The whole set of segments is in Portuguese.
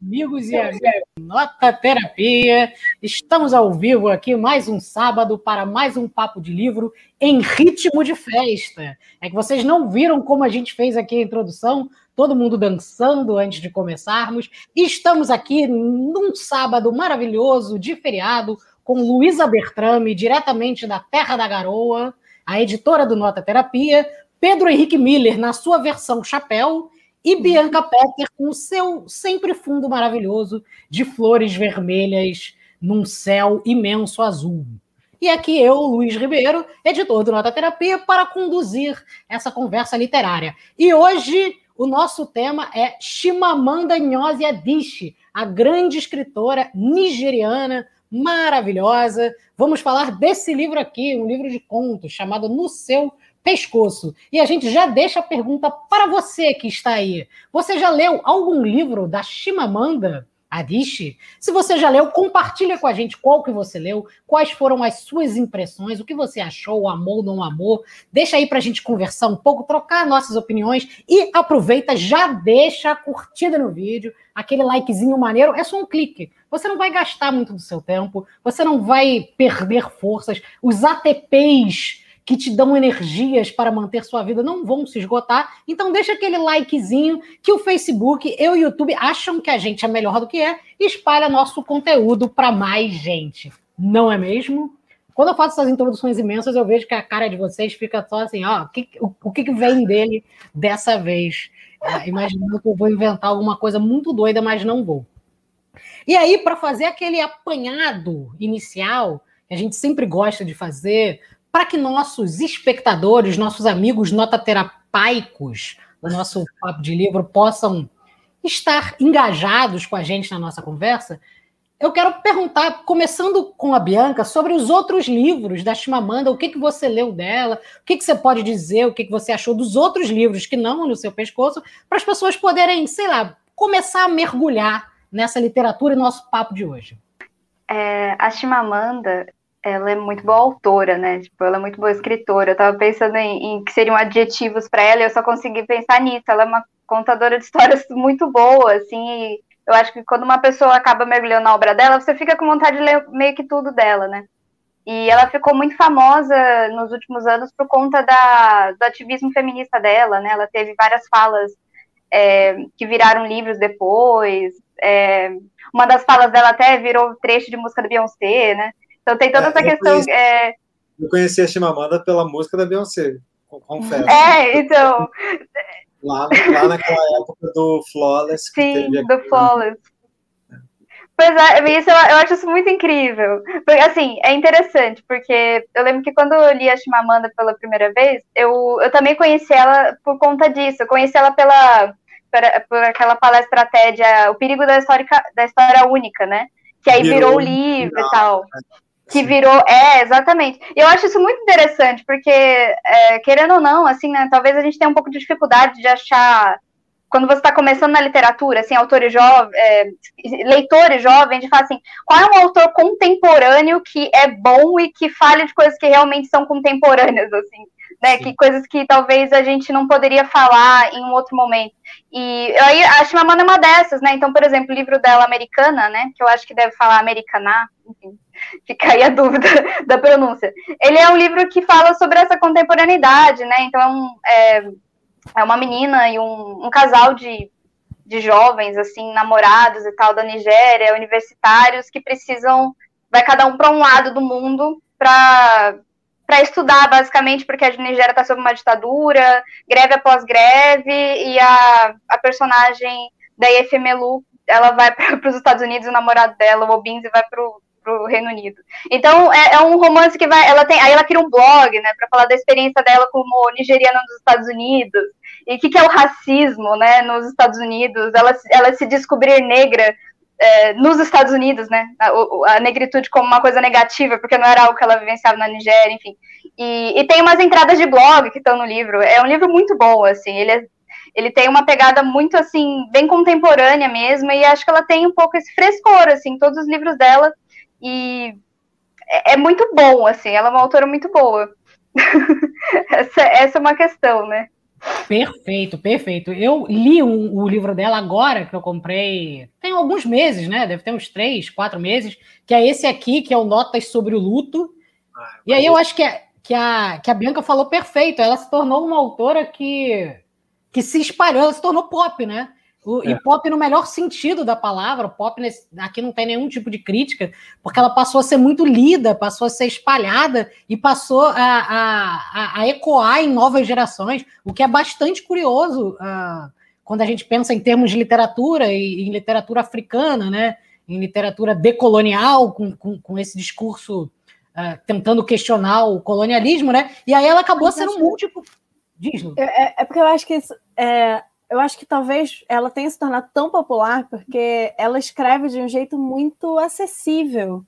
amigos e amigas Nota Terapia. Estamos ao vivo aqui mais um sábado para mais um papo de livro em ritmo de festa. É que vocês não viram como a gente fez aqui a introdução, todo mundo dançando antes de começarmos. Estamos aqui num sábado maravilhoso de feriado com Luísa Bertrame, diretamente da Terra da Garoa, a editora do Nota Terapia, Pedro Henrique Miller na sua versão chapéu e Bianca Petter com o seu sempre fundo maravilhoso de flores vermelhas num céu imenso azul. E aqui eu, Luiz Ribeiro, editor do Nota Terapia, para conduzir essa conversa literária. E hoje o nosso tema é Chimamanda Ngozi Adichie, a grande escritora nigeriana maravilhosa. Vamos falar desse livro aqui, um livro de contos chamado No Seu pescoço. E a gente já deixa a pergunta para você que está aí. Você já leu algum livro da Chimamanda Adichie? Se você já leu, compartilha com a gente qual que você leu, quais foram as suas impressões, o que você achou, amou, não amou. Deixa aí para a gente conversar um pouco, trocar nossas opiniões e aproveita, já deixa a curtida no vídeo, aquele likezinho maneiro, é só um clique. Você não vai gastar muito do seu tempo, você não vai perder forças. Os ATPs que te dão energias para manter sua vida não vão se esgotar. Então deixa aquele likezinho que o Facebook e o YouTube acham que a gente é melhor do que é e espalha nosso conteúdo para mais gente. Não é mesmo? Quando eu faço essas introduções imensas, eu vejo que a cara de vocês fica só assim, ó, o que, o, o que vem dele dessa vez? É, imaginando que eu vou inventar alguma coisa muito doida, mas não vou. E aí, para fazer aquele apanhado inicial, que a gente sempre gosta de fazer, para que nossos espectadores, nossos amigos nototerapeicos do nosso papo de livro possam estar engajados com a gente na nossa conversa, eu quero perguntar, começando com a Bianca, sobre os outros livros da Chimamanda, o que, que você leu dela, o que, que você pode dizer, o que, que você achou dos outros livros que não no seu pescoço, para as pessoas poderem, sei lá, começar a mergulhar nessa literatura e nosso papo de hoje. É, a Chimamanda, ela é muito boa autora, né? Tipo, ela é muito boa escritora. Eu tava pensando em, em que seriam adjetivos para ela e eu só consegui pensar nisso. Ela é uma contadora de histórias muito boa, assim. eu acho que quando uma pessoa acaba mergulhando na obra dela, você fica com vontade de ler meio que tudo dela, né? E ela ficou muito famosa nos últimos anos por conta da, do ativismo feminista dela, né? Ela teve várias falas é, que viraram livros depois. É, uma das falas dela até virou trecho de música do Beyoncé, né? Então tem toda é, essa questão. Conheci, é... Eu conheci a Chimamanda pela música da Beyoncé, confesso. É, então. Lá, lá naquela época do Flawless. Sim, do Flawless. Pois é, isso eu, eu, acho isso muito incrível. Porque, assim, é interessante, porque eu lembro que quando eu li a Chimamanda pela primeira vez, eu, eu também conheci ela por conta disso. Eu conheci ela pela, por, por aquela palestra TED, O Perigo da História, da história Única, né? Que aí virou o livro e tal. Né? Que virou, é, exatamente. E eu acho isso muito interessante, porque, é, querendo ou não, assim, né, talvez a gente tenha um pouco de dificuldade de achar, quando você está começando na literatura, assim, autores jovens, é, leitores jovens, de falar assim, qual é um autor contemporâneo que é bom e que fale de coisas que realmente são contemporâneas, assim, né, que coisas que talvez a gente não poderia falar em um outro momento. E aí a Chimamanda é uma dessas, né, então, por exemplo, o livro dela, Americana, né, que eu acho que deve falar Americaná, enfim, fica aí a dúvida da pronúncia. Ele é um livro que fala sobre essa contemporaneidade, né? Então é, um, é, é uma menina e um, um, casal de, de jovens, assim, namorados e tal, da Nigéria, universitários, que precisam, vai cada um para um lado do mundo para para estudar, basicamente, porque a Nigéria está sob uma ditadura, greve após greve, e a, a personagem da Efemelu, ela vai para os Estados Unidos, o namorado dela, o Obinze, vai para pro Reino Unido. Então é, é, um romance que vai, ela tem, aí ela cria um blog, né, para falar da experiência dela como nigeriana nos Estados Unidos e o que, que, é o racismo, né, nos Estados Unidos. Ela, ela se descobrir negra é, nos Estados Unidos, né, a, a, negritude como uma coisa negativa, porque não era algo que ela vivenciava na Nigéria, enfim. E, e tem umas entradas de blog que estão no livro. É um livro muito bom, assim. Ele é ele tem uma pegada muito assim bem contemporânea mesmo e acho que ela tem um pouco esse frescor assim todos os livros dela e é, é muito bom, assim, ela é uma autora muito boa. essa, essa é uma questão, né? Perfeito, perfeito. Eu li um, o livro dela agora, que eu comprei, tem alguns meses, né? Deve ter uns três, quatro meses, que é esse aqui, que é o Notas sobre o Luto. Ah, e aí eu acho que, é, que, a, que a Bianca falou perfeito. Ela se tornou uma autora que, que se espalhou, ela se tornou pop, né? O, é. E pop no melhor sentido da palavra, pop nesse, aqui não tem nenhum tipo de crítica, porque ela passou a ser muito lida, passou a ser espalhada e passou a, a, a ecoar em novas gerações, o que é bastante curioso uh, quando a gente pensa em termos de literatura e em literatura africana, né? em literatura decolonial, com, com, com esse discurso uh, tentando questionar o colonialismo, né? E aí ela acabou sendo um múltiplo. Diz, é, é, é, porque eu acho que isso, é, eu acho que talvez ela tenha se tornado tão popular porque ela escreve de um jeito muito acessível.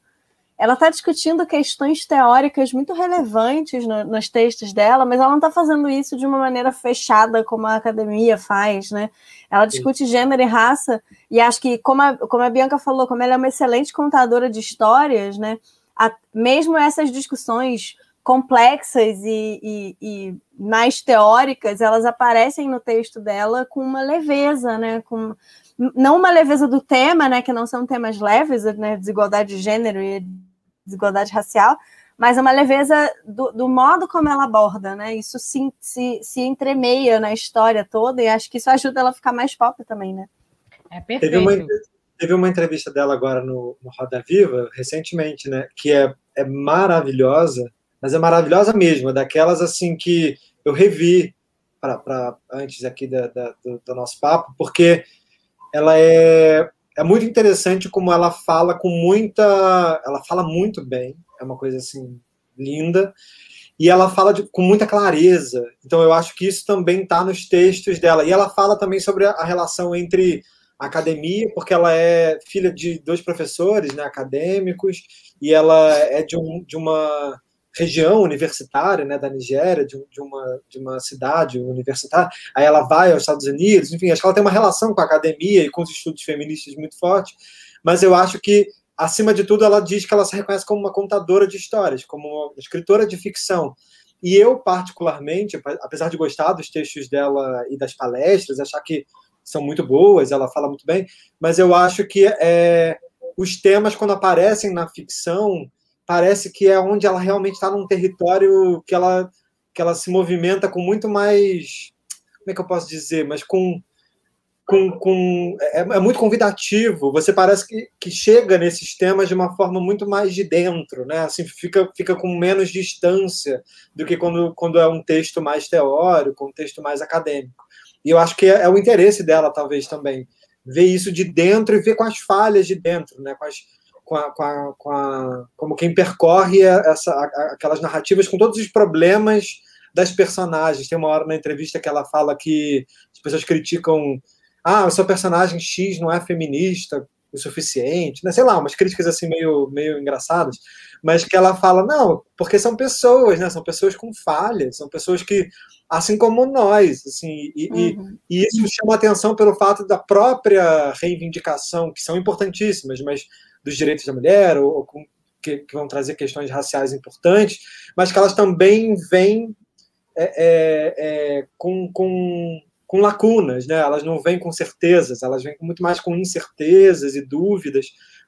Ela está discutindo questões teóricas muito relevantes no, nos textos dela, mas ela não está fazendo isso de uma maneira fechada como a academia faz, né? Ela discute gênero e raça, e acho que, como a, como a Bianca falou, como ela é uma excelente contadora de histórias, né? A, mesmo essas discussões complexas e, e, e, mais teóricas, elas aparecem no texto dela com uma leveza, né? Com, não uma leveza do tema, né? Que não são temas leves, né? Desigualdade de gênero e desigualdade racial, mas uma leveza do, do modo como ela aborda, né? Isso se, se, se entremeia na história toda e acho que isso ajuda ela a ficar mais pop também, né? É perfeito. Teve uma, teve uma entrevista dela agora no, no Roda Viva, recentemente, né? Que é, é maravilhosa mas é maravilhosa mesmo, é daquelas assim que eu revi para antes aqui da, da, do, do, nosso papo, porque ela é, é muito interessante como ela fala com muita, ela fala muito bem, é uma coisa assim linda, e ela fala de, com muita clareza. Então eu acho que isso também está nos textos dela. E ela fala também sobre a, a relação entre academia, porque ela é filha de dois professores né, acadêmicos, e ela é de, um, de uma região universitária né, da Nigéria, de, de, uma, de uma cidade universitária, aí ela vai aos Estados Unidos, enfim, acho que ela tem uma relação com a academia e com os estudos feministas muito forte, mas eu acho que, acima de tudo, ela diz que ela se reconhece como uma contadora de histórias, como uma escritora de ficção. E eu, particularmente, apesar de gostar dos textos dela e das palestras, achar que são muito boas, ela fala muito bem, mas eu acho que é, os temas, quando aparecem na ficção, parece que é onde ela realmente está num território que ela, que ela se movimenta com muito mais. Como é que eu posso dizer? Mas com. com, com é, é muito convidativo. Você parece que, que chega nesses temas de uma forma muito mais de dentro, né? Assim, fica, fica com menos distância do que quando, quando é um texto mais teórico, um texto mais acadêmico. E eu acho que é, é o interesse dela, talvez, também. Ver isso de dentro e ver com as falhas de dentro, né? Com as, com a, com a, com a, como quem percorre essa, aquelas narrativas com todos os problemas das personagens. Tem uma hora na entrevista que ela fala que as pessoas criticam ah, o seu personagem X não é feminista o suficiente, né? sei lá, umas críticas assim meio, meio engraçadas, mas que ela fala, não, porque são pessoas, né? São pessoas com falhas, são pessoas que, assim como nós, assim, e, uhum. e, e isso chama atenção pelo fato da própria reivindicação, que são importantíssimas, mas dos direitos da mulher, ou, ou com, que, que, vão trazer questões raciais importantes, mas que elas também vêm é, é, é, com, com, com lacunas, né? elas não vêm com certezas, elas vêm muito mais com incertezas e dúvidas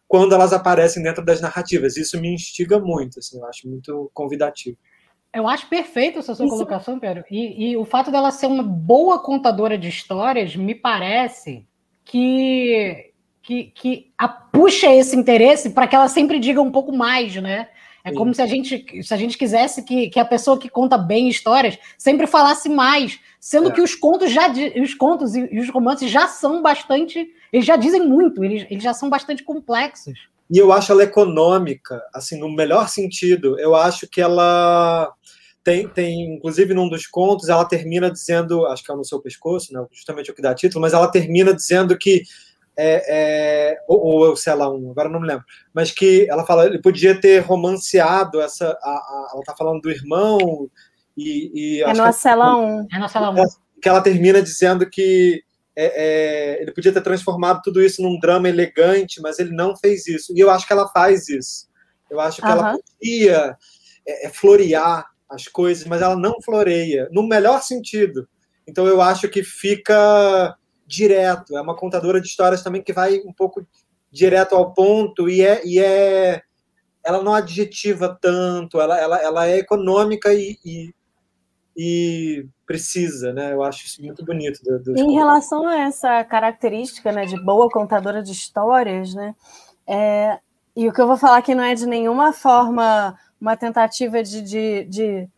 quando elas aparecem dentro das narrativas. Isso me instiga muito, assim, eu acho muito convidativo. Eu acho perfeito essa sua Isso. colocação, Pedro. E, e, o fato dela ser uma boa contadora de histórias me parece que que, que a, puxa esse interesse para que ela sempre diga um pouco mais, né? É Sim. como se a gente, se a gente quisesse que, que a pessoa que conta bem histórias sempre falasse mais, sendo é. que os contos já os contos e, os romances já são bastante, eles já dizem muito, eles, eles já são bastante complexos. E eu acho ela econômica, assim, no melhor sentido. Eu acho que ela tem, tem, inclusive num dos contos, ela termina dizendo, acho que é no seu pescoço, né, justamente o que dá título, mas ela termina dizendo que é, é, ou, ou sei lá, um, agora não me lembro, mas que ela fala, ele podia ter romanceado essa, a, a, ela tá falando do irmão e, e é no Cela 1. É no Cela 1. Que ela termina dizendo que é, é, ele podia ter transformado tudo isso num drama elegante, mas ele não fez isso. E eu acho que ela faz isso. Eu acho que uhum. ela podia é, é, florear as coisas, mas ela não floreia, no melhor sentido. Então eu acho que fica direto. É uma contadora de histórias também que vai um pouco direto ao ponto e é, e é ela não adjetiva tanto, ela, ela, ela é econômica e, e, e precisa, né? Eu acho isso muito bonito. Do, do em relação a essa característica né, de boa contadora de histórias, né? É, e o que eu vou falar aqui não é de nenhuma forma uma tentativa de, de, de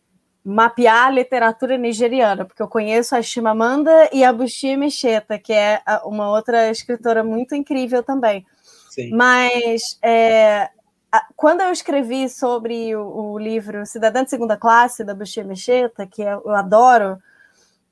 mapear a literatura nigeriana, porque eu conheço a Chimamanda e a Bushia Mecheta, que é uma outra escritora muito incrível também. Sim. Mas é, quando eu escrevi sobre o, o, livro Cidadã de Segunda Classe, da Bushia Mecheta, que eu adoro,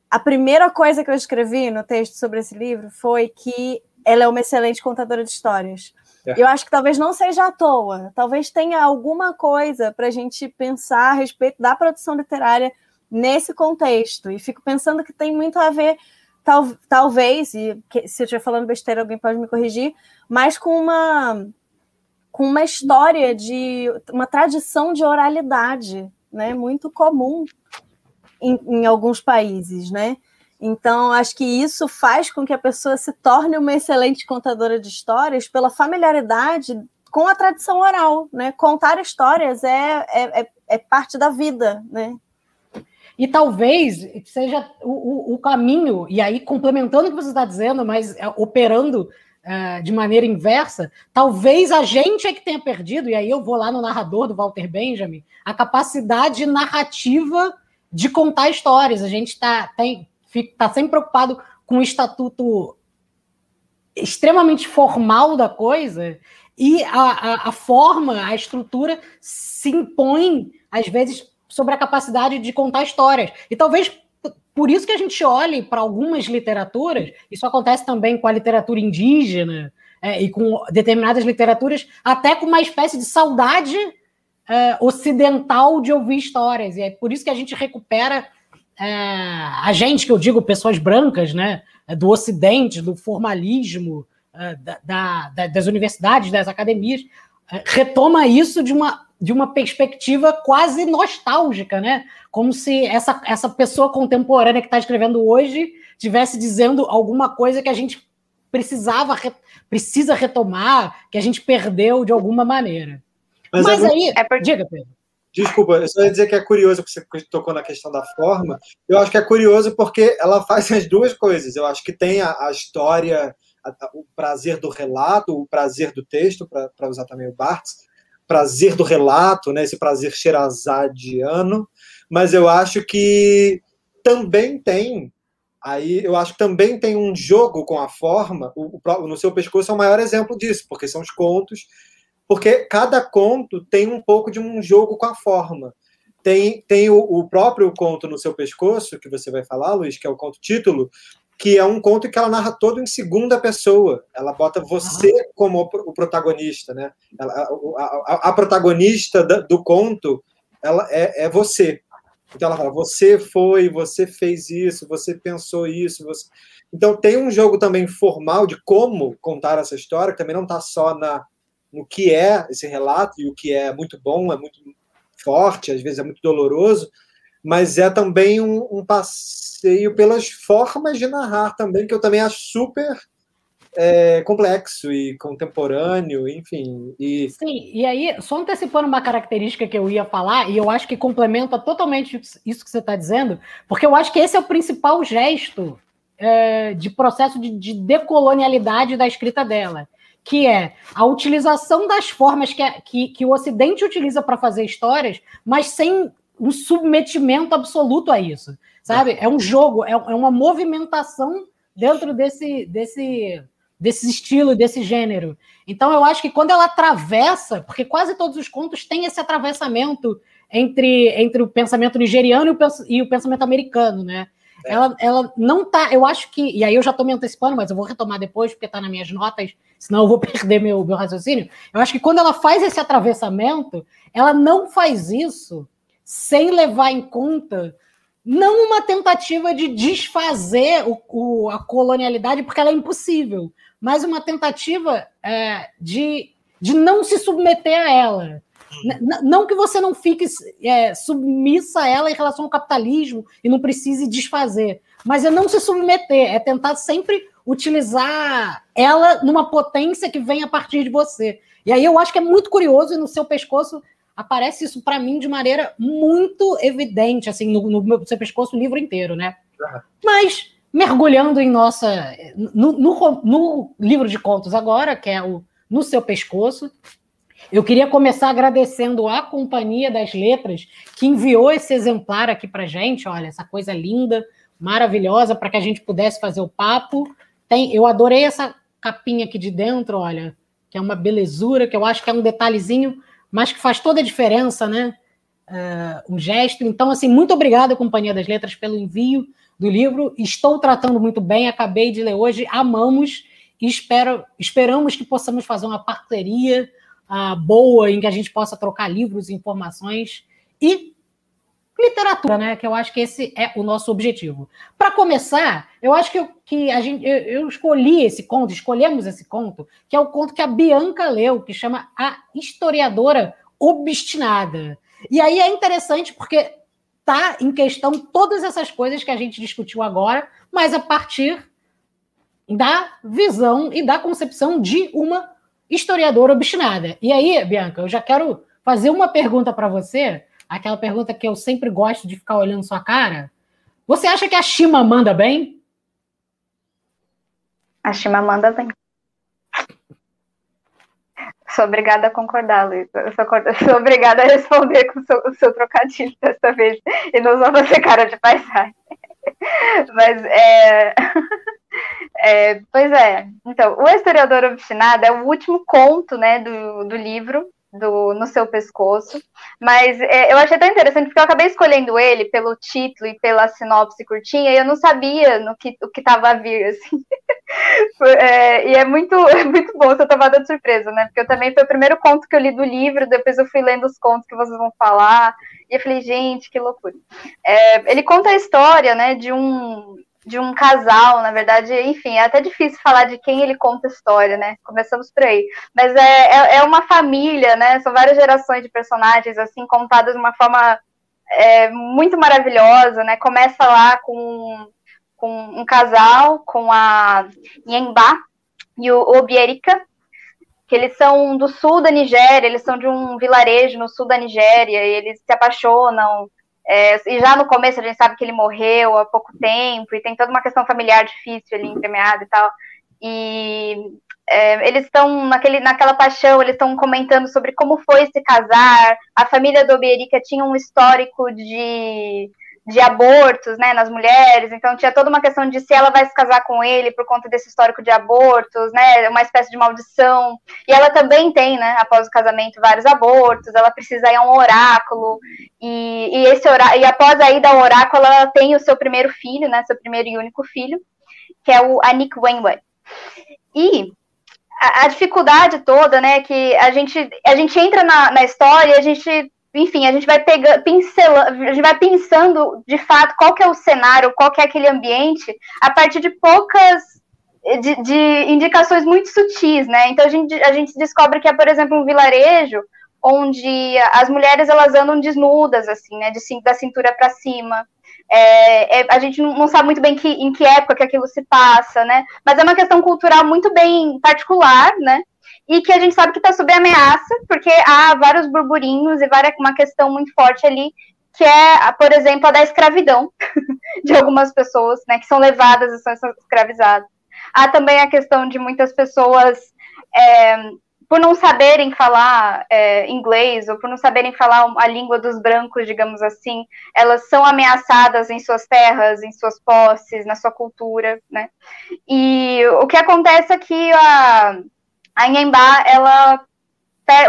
a primeira coisa que eu escrevi no texto sobre esse livro foi que ela é uma excelente contadora de histórias. É. Eu acho que talvez não seja à toa, talvez tenha alguma coisa para a gente pensar a respeito da produção literária nesse contexto. E fico pensando que tem muito a ver, tal, talvez, e que, se eu estiver falando besteira, alguém pode me corrigir, mas com uma, com uma história de uma tradição de oralidade, né, muito comum em, em alguns países, né? Então, acho que isso faz com que a pessoa se torne uma excelente contadora de histórias pela familiaridade com a tradição oral, né? Contar histórias é, é, é, é parte da vida, né? E talvez seja o, o, caminho, e aí complementando o que você está dizendo, mas é, operando uh, de maneira inversa, talvez a gente é que tenha perdido, e aí eu vou lá no narrador do Walter Benjamin, a capacidade narrativa de contar histórias. A gente tá, tem, está sempre preocupado com o estatuto extremamente formal da coisa e a, a, a, forma, a estrutura se impõe, às vezes, sobre a capacidade de contar histórias. E talvez por isso que a gente olhe para algumas literaturas, isso acontece também com a literatura indígena é, e com determinadas literaturas, até com uma espécie de saudade é, ocidental de ouvir histórias. E é por isso que a gente recupera a gente, que eu digo pessoas brancas, né, do Ocidente, do formalismo, é, da, da, das universidades, das academias, é, retoma isso de uma, de uma perspectiva quase nostálgica, né? Como se essa, essa pessoa contemporânea que está escrevendo hoje tivesse dizendo alguma coisa que a gente precisava precisa retomar, que a gente perdeu de alguma maneira. Mas, Mas é aí, é porque... diga, Pedro. Desculpa, eu só ia dizer que é curioso, porque você tocou na questão da forma. Eu acho que é curioso porque ela faz as duas coisas. Eu acho que tem a, a história, a, o prazer do relato, o prazer do texto, para usar também o Barthes, prazer do relato, né, esse prazer xerazadiano, mas eu acho que também tem, aí eu acho que também tem um jogo com a forma, o, o, no seu pescoço é o maior exemplo disso, porque são os contos porque cada conto tem um pouco de um jogo com a forma. Tem, tem o, o, próprio conto no seu pescoço, que você vai falar, Luiz, que é o conto título, que é um conto que ela narra todo em segunda pessoa. Ela bota você como o protagonista, né? Ela, a, a, a, protagonista do conto ela é, é você. Então ela fala: você foi, você fez isso, você pensou isso. Você... Então tem um jogo também formal de como contar essa história, que também não está só na, no que é esse relato e o que é muito bom, é muito forte, às vezes é muito doloroso, mas é também um, um passeio pelas formas de narrar também, que eu também acho super é, complexo e contemporâneo, enfim. E... Sim, e aí, só antecipando uma característica que eu ia falar, e eu acho que complementa totalmente isso que você está dizendo, porque eu acho que esse é o principal gesto é, de processo de, de decolonialidade da escrita dela que é a utilização das formas que, que, que o Ocidente utiliza para fazer histórias, mas sem um submetimento absoluto a isso, sabe? É um jogo, é, é uma movimentação dentro desse, desse, desse estilo, desse gênero. Então, eu acho que quando ela atravessa, porque quase todos os contos têm esse atravessamento entre, entre o pensamento nigeriano e o, e o pensamento americano, né? É. Ela, ela não tá, eu acho que, e aí eu já estou me antecipando, mas eu vou retomar depois, porque está nas minhas notas, senão eu vou perder meu, meu raciocínio. Eu acho que quando ela faz esse atravessamento, ela não faz isso sem levar em conta não uma tentativa de desfazer o, o, a colonialidade, porque ela é impossível, mas uma tentativa é, de, de não se submeter a ela. Não que você não fique é, submissa a ela em relação ao capitalismo e não precise desfazer, mas é não se submeter, é tentar sempre utilizar ela numa potência que vem a partir de você. E aí eu acho que é muito curioso e no seu pescoço aparece isso para mim de maneira muito evidente, assim, no, no, meu, seu pescoço o livro inteiro, né? Uhum. Mas mergulhando em nossa no, no, no, livro de contos agora, que é o No Seu Pescoço, eu queria começar agradecendo a Companhia das Letras que enviou esse exemplar aqui para gente, olha, essa coisa linda, maravilhosa, para que a gente pudesse fazer o papo. Tem, eu adorei essa capinha aqui de dentro, olha, que é uma belezura, que eu acho que é um detalhezinho mas que faz toda a diferença, né? Uh, um gesto. Então, assim, muito obrigada, Companhia das Letras, pelo envio do livro. Estou tratando muito bem, acabei de ler hoje, amamos e espero, esperamos que possamos fazer uma parceria uh, boa em que a gente possa trocar livros informações e literatura, né? Que eu acho que esse é o nosso objetivo. Para começar, eu acho que, eu, que a gente, eu, eu, escolhi esse conto, escolhemos esse conto, que é o conto que a Bianca leu, que chama A Historiadora Obstinada. E aí é interessante porque tá em questão todas essas coisas que a gente discutiu agora, mas a partir da visão e da concepção de uma historiadora obstinada. E aí, Bianca, eu já quero fazer uma pergunta para você aquela pergunta que eu sempre gosto de ficar olhando sua cara. Você acha que a Shima manda bem? A Shima manda bem. Sou obrigada a concordar, Luiz. Sou, sou obrigada a responder com o seu, o seu trocadilho dessa vez e não só você cara de paisagem. Mas é... é... Pois é. Então, o historiador obstinado é o último conto, né, do, do livro do No Seu Pescoço. Mas é, eu achei tão interessante porque eu acabei escolhendo ele pelo título e pela sinopse curtinha e eu não sabia no que, o que estava a vir, assim. é, e é muito, é muito bom essa tomada de surpresa, né? Porque eu também foi o primeiro conto que eu li do livro, depois eu fui lendo os contos que vocês vão falar, e eu falei, gente, que loucura. É, ele conta a história, né, de um de um casal, na verdade, enfim, é até difícil falar de quem ele conta a história, né? Começamos por aí. Mas é, é, é uma família, né? São várias gerações de personagens, assim, contadas de uma forma é, muito maravilhosa, né? Começa lá com, com um casal, com a Yemba e o Obierika, que eles são do sul da Nigéria, eles são de um vilarejo no sul da Nigéria, e eles se apaixonam, é, e já no começo a gente sabe que ele morreu há pouco tempo, e tem toda uma questão familiar difícil ali, entremeada e tal. E é, eles estão naquela paixão, eles estão comentando sobre como foi se casar. A família do Obierica tinha um histórico de de abortos, né, nas mulheres, então tinha toda uma questão de se ela vai se casar com ele por conta desse histórico de abortos, né, uma espécie de maldição, e ela também tem, né, após o casamento, vários abortos, ela precisa ir a um oráculo, e, e esse orá e após a ida oráculo, ela tem o seu primeiro filho, né, seu primeiro e único filho, que é o Anik Wenwei. E a, a, dificuldade toda, né, que a gente, a gente entra na, na história a gente enfim, a gente vai pegando, pincelando, a gente vai pensando de fato qual que é o cenário, qual que é aquele ambiente, a partir de poucas de, de, indicações muito sutis, né? Então a gente, a gente descobre que é, por exemplo, um vilarejo onde as mulheres elas andam desnudas, assim, né? De, da cintura para cima. É, é, a gente não sabe muito bem que, em que época que aquilo se passa, né? Mas é uma questão cultural muito bem particular, né? E que a gente sabe que está sob ameaça, porque há vários burburinhos e várias, uma questão muito forte ali, que é, por exemplo, a da escravidão de algumas pessoas, né, que são levadas e são escravizadas. Há também a questão de muitas pessoas, é, por não saberem falar é, inglês ou por não saberem falar a língua dos brancos, digamos assim, elas são ameaçadas em suas terras, em suas posses, na sua cultura, né? E o que acontece é que a a Inhembá, ela,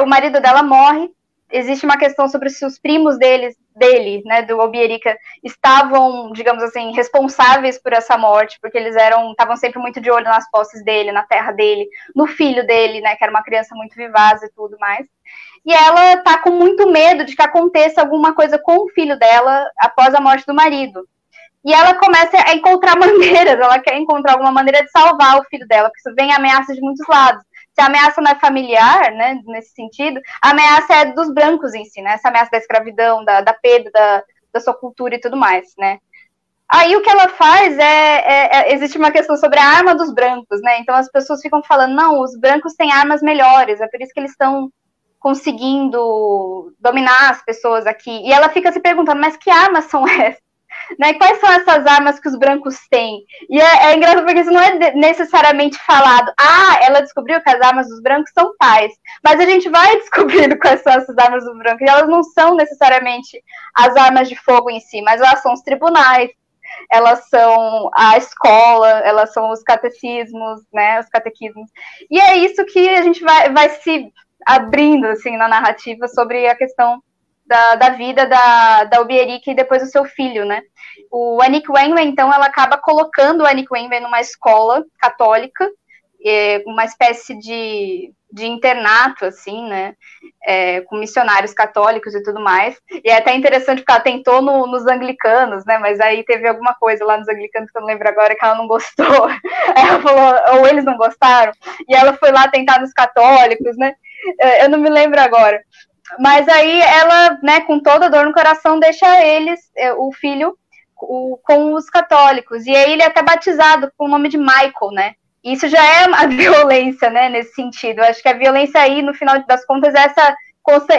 o marido dela morre, existe uma questão sobre se os primos deles, dele, né, do Obierica, estavam, digamos assim, responsáveis por essa morte, porque eles eram, estavam sempre muito de olho nas posses dele, na terra dele, no filho dele, né, que era uma criança muito vivaz e tudo mais. E ela tá com muito medo de que aconteça alguma coisa com o filho dela após a morte do marido. E ela começa a encontrar maneiras, ela quer encontrar alguma maneira de salvar o filho dela, porque isso vem ameaça de muitos lados se a ameaça não é familiar, né, nesse sentido, a ameaça é dos brancos em si, né, essa ameaça da escravidão, da, da perda da, da sua cultura e tudo mais, né. Aí o que ela faz é, é, é, existe uma questão sobre a arma dos brancos, né? Então as pessoas ficam falando, não, os brancos têm armas melhores, é por isso que eles estão conseguindo dominar as pessoas aqui. E ela fica se perguntando, mas que armas são essas? Né? Quais são essas armas que os brancos têm? E é, é engraçado porque isso não é necessariamente falado. Ah, ela descobriu que as armas dos brancos são tais. Mas a gente vai descobrindo quais são essas armas dos brancos. E elas não são necessariamente as armas de fogo em si, mas elas são os tribunais, elas são a escola, elas são os catecismos, né, os catequismos. E é isso que a gente vai, vai se abrindo, assim, na narrativa sobre a questão da, da vida da, da Obierique e depois do seu filho, né. O Anik Wenwen, então, ela acaba colocando o Anik Wenwen numa escola católica, é, uma espécie de de internato, assim, né, é, com missionários católicos e tudo mais. E é até interessante porque ela tentou no, nos anglicanos, né, mas aí teve alguma coisa lá nos anglicanos que eu não lembro agora que ela não gostou. Ela falou, ou eles não gostaram, e ela foi lá tentar nos católicos, né, é, eu não me lembro agora. Mas aí ela, né, com toda dor no coração, deixa eles, é, o filho, o, com os católicos. E aí ele é até batizado com o nome de Michael, né? Isso já é a violência, né, nesse sentido. Eu acho que a violência aí, no final das contas, é essa,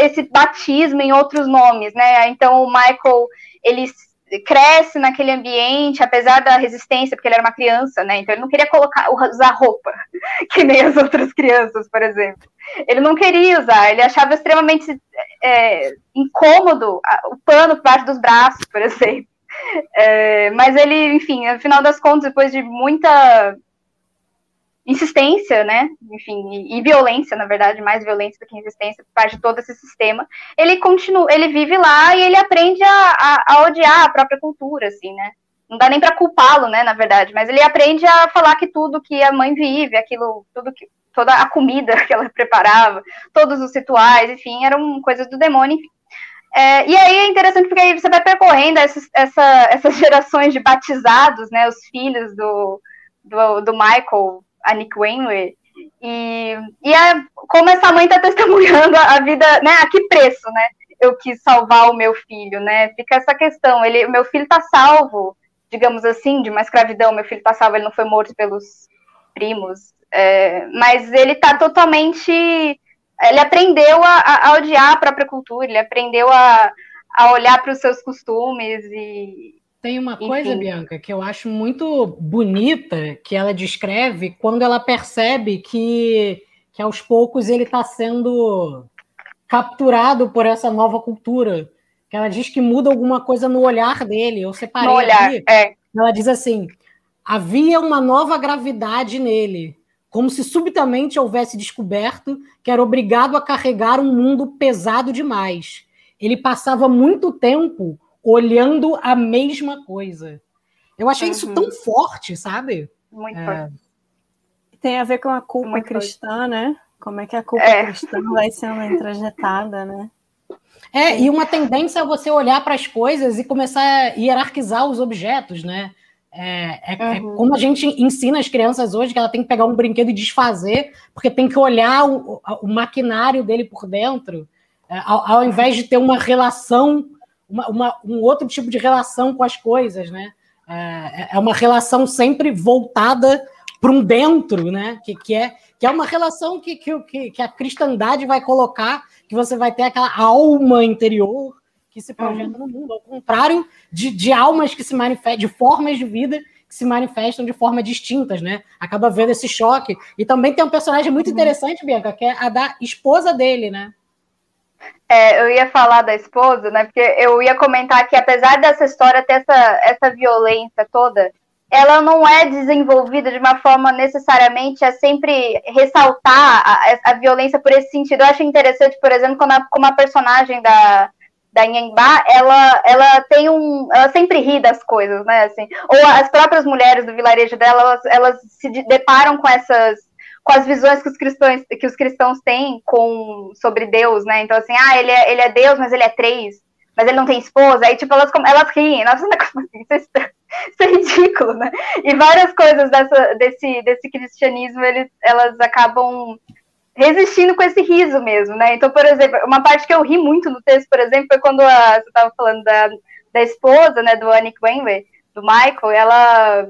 esse batismo em outros nomes, né? Então o Michael, ele cresce naquele ambiente, apesar da resistência, porque ele era uma criança, né? Então ele não queria colocar, usar roupa, que nem as outras crianças, por exemplo. Ele não queria usar, ele achava extremamente é, incômodo o pano por baixo dos braços, por exemplo. É, mas ele, enfim, no final das contas, depois de muita insistência, né, enfim, e, e, violência, na verdade, mais violência do que insistência por parte de todo esse sistema, ele continua, ele vive lá e ele aprende a, a, a odiar a própria cultura, assim, né, não dá nem para culpá-lo, né, na verdade, mas ele aprende a falar que tudo que a mãe vive, aquilo, tudo que, toda a comida que ela preparava, todos os rituais, enfim, eram coisas do demônio. É, e aí é interessante porque aí você vai percorrendo essas, essa, essas gerações de batizados, né, os filhos do, do, do Michael, a Nick Wainwright. E, e é como essa mãe está testemunhando a, vida, né? A que preço, né? Eu quis salvar o meu filho, né? Fica essa questão. Ele, meu filho está salvo, digamos assim, de uma escravidão. Meu filho está salvo, ele não foi morto pelos primos, é, mas ele está totalmente. Ele aprendeu a, a, odiar a própria cultura, ele aprendeu a, a olhar para os seus costumes e, tem uma coisa, Enfim. Bianca, que eu acho muito bonita que ela descreve quando ela percebe que, que aos poucos ele está sendo capturado por essa nova cultura. Que ela diz que muda alguma coisa no olhar dele. Eu separei no olhar, aqui. É. Ela diz assim: havia uma nova gravidade nele, como se subitamente houvesse descoberto que era obrigado a carregar um mundo pesado demais. Ele passava muito tempo olhando a mesma coisa. Eu achei uhum. isso tão forte, sabe? Muito é... forte. Tem a ver com a culpa Muito cristã, forte. né? Como é que a culpa é. cristã vai sendo introjetada, né? É, e uma tendência é você olhar para as coisas e começar a hierarquizar os objetos, né? É, é, é uhum. é, como a gente ensina as crianças hoje que ela tem que pegar um brinquedo e desfazer, porque tem que olhar o, o maquinário dele por dentro, é, ao, ao, invés de ter uma relação uma, uma, um outro tipo de relação com as coisas, né? É, é uma relação sempre voltada para um dentro, né? Que, que, é, que é uma relação que, que, que a cristandade vai colocar, que você vai ter aquela alma interior que se projeta no mundo, ao contrário de, de almas que se manifestam, de formas de vida que se manifestam de formas distintas, né? Acaba vendo esse choque. E também tem um personagem muito uhum. interessante, Bianca, que é a da esposa dele, né? É, eu ia falar da esposa, né? Porque eu ia comentar que apesar dessa história ter essa, essa violência toda, ela não é desenvolvida de uma forma necessariamente a sempre ressaltar a, a violência por esse sentido. Eu acho interessante, por exemplo, quando a, como a personagem da, da Nhenba, ela, ela tem um. Ela sempre ri das coisas, né? Assim, ou as próprias mulheres do vilarejo dela, elas, elas se deparam com essas com as visões que os cristãos, que os cristãos têm com, sobre Deus, né? Então, assim, ah, ele é, ele é Deus, mas ele é três, mas ele não tem esposa. Aí, tipo, elas, elas riem, nossa, assim, isso é, isso é ridículo, né? E várias coisas dessa, desse, desse cristianismo, eles, elas acabam resistindo com esse riso mesmo, né? Então, por exemplo, uma parte que eu ri muito no texto, por exemplo, foi quando a, você estava falando da, da esposa, né, do Annick Wenway, do Michael, ela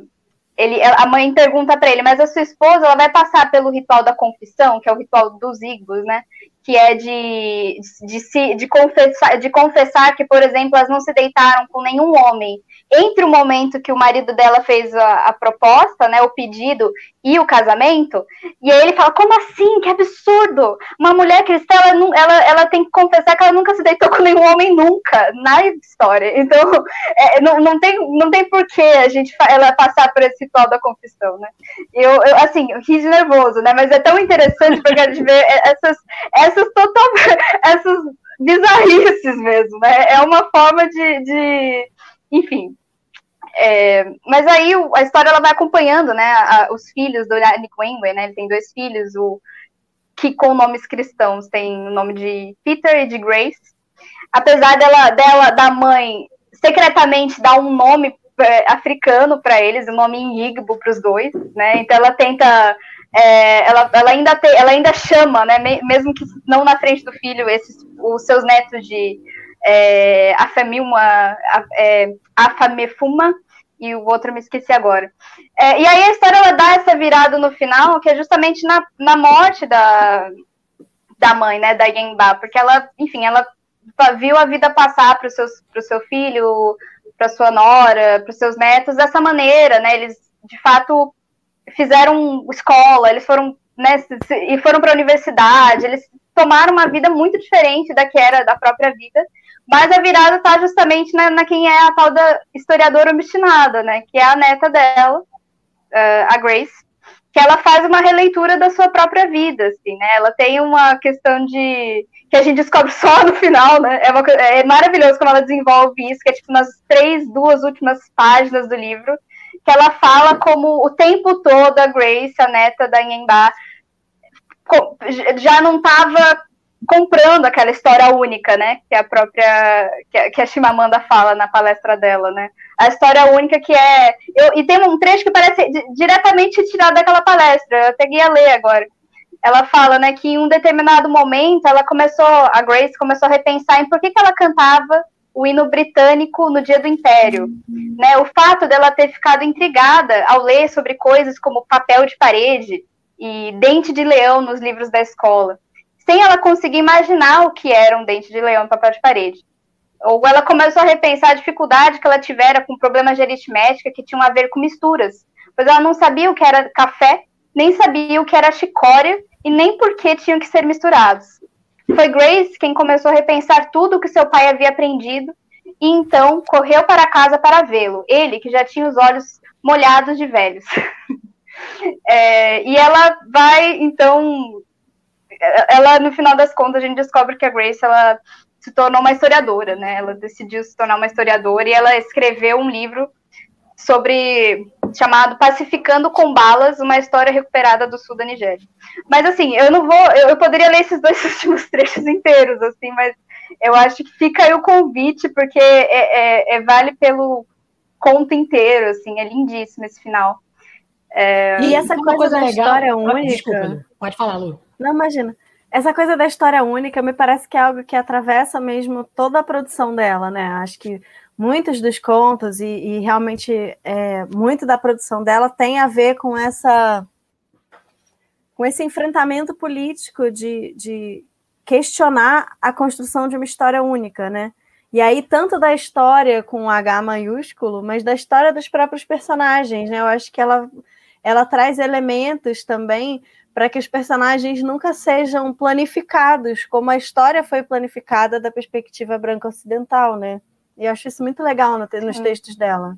ele, a mãe pergunta para ele, mas a sua esposa ela vai passar pelo ritual da confissão, que é o ritual dos ígbos, né? Que é de, de, se, de, confessar, de confessar que, por exemplo, elas não se deitaram com nenhum homem entre o momento que o marido dela fez a, a, proposta, né, o pedido e o casamento, e aí ele fala, como assim? Que absurdo! Uma mulher cristã, ela, ela, ela tem que confessar que ela nunca se deitou com nenhum homem nunca, na história. Então, é, não, não, tem, não tem porquê a gente ela passar por esse ritual da confissão, né? Eu, eu assim, ri de nervoso, né? Mas é tão interessante porque a gente vê essas, essas total, essas bizarrices mesmo, né? É uma forma de, de enfim. É, mas aí a história ela vai acompanhando, né, a, os filhos do Nick Wenway, né, ele tem dois filhos, o que com nomes cristãos tem o nome de Peter e de Grace. Apesar dela, dela da mãe secretamente dar um nome é, africano para eles, um nome Igbo para os dois, né? Então ela tenta é, ela, ela, ainda te, ela ainda chama, né, mesmo que não na frente do filho, esses, os seus netos de é, Afemilma, é, Afamefuma, e o outro eu me esqueci agora. É, e aí a história ela dá essa virada no final, que é justamente na, na morte da, da mãe, né, da Yenba, porque ela, enfim, ela viu a vida passar para o seu filho, para sua nora, para os seus netos dessa maneira, né? Eles de fato fizeram escola, eles foram, né, e foram para a universidade, eles tomaram uma vida muito diferente da que era da própria vida. Mas a virada está justamente na, na, quem é a tal da historiadora obstinada, né? Que é a neta dela, uh, a Grace, que ela faz uma releitura da sua própria vida, assim, né? Ela tem uma questão de que a gente descobre só no final, né? É, uma, é maravilhoso como ela desenvolve isso, que é tipo nas três, duas últimas páginas do livro, que ela fala como o tempo todo a Grace, a neta da Nhemba, já não estava comprando aquela história única, né? Que a própria que a Chimamanda fala na palestra dela, né? A história única que é eu, e tem um trecho que parece diretamente tirado daquela palestra. Eu até a ler agora. Ela fala, né, que em um determinado momento ela começou, a Grace começou a repensar em por que, que ela cantava o hino britânico no dia do Império, né? O fato dela ter ficado intrigada ao ler sobre coisas como papel de parede e dente de leão nos livros da escola sem ela conseguir imaginar o que era um dente de leão no papel de parede. Ou ela começou a repensar a dificuldade que ela tivera com problemas de aritmética que tinham a ver com misturas, pois ela não sabia o que era café, nem sabia o que era chicória e nem por que tinham que ser misturados. Foi Grace quem começou a repensar tudo o que seu pai havia aprendido e então correu para casa para vê-lo, ele que já tinha os olhos molhados de velhos. é, e ela vai então ela, no final das contas, a gente descobre que a Grace, ela se tornou uma historiadora, né? Ela decidiu se tornar uma historiadora e ela escreveu um livro sobre chamado Pacificando com Balas, uma história recuperada do sul da Nigéria. Mas assim, eu não vou, eu, eu poderia ler esses dois últimos trechos inteiros, assim, mas eu acho que fica aí o convite, porque é, é, é vale pelo conto inteiro, assim, é lindíssimo esse final. É... E essa coisa, coisa, da legal... história única. Desculpa, pode falar, Lu. Não, imagina. Essa coisa da história única me parece que é algo que atravessa mesmo toda a produção dela, né? Acho que muitos dos contos e, e realmente é, muito da produção dela tem a ver com essa com esse enfrentamento político de, de questionar a construção de uma história única, né? E aí, tanto da história com H maiúsculo, mas da história dos próprios personagens, né? Eu acho que ela, ela traz elementos também para que os personagens nunca sejam planificados, como a história foi planificada da perspectiva branca ocidental, né? E eu acho isso muito legal no, nos textos dela.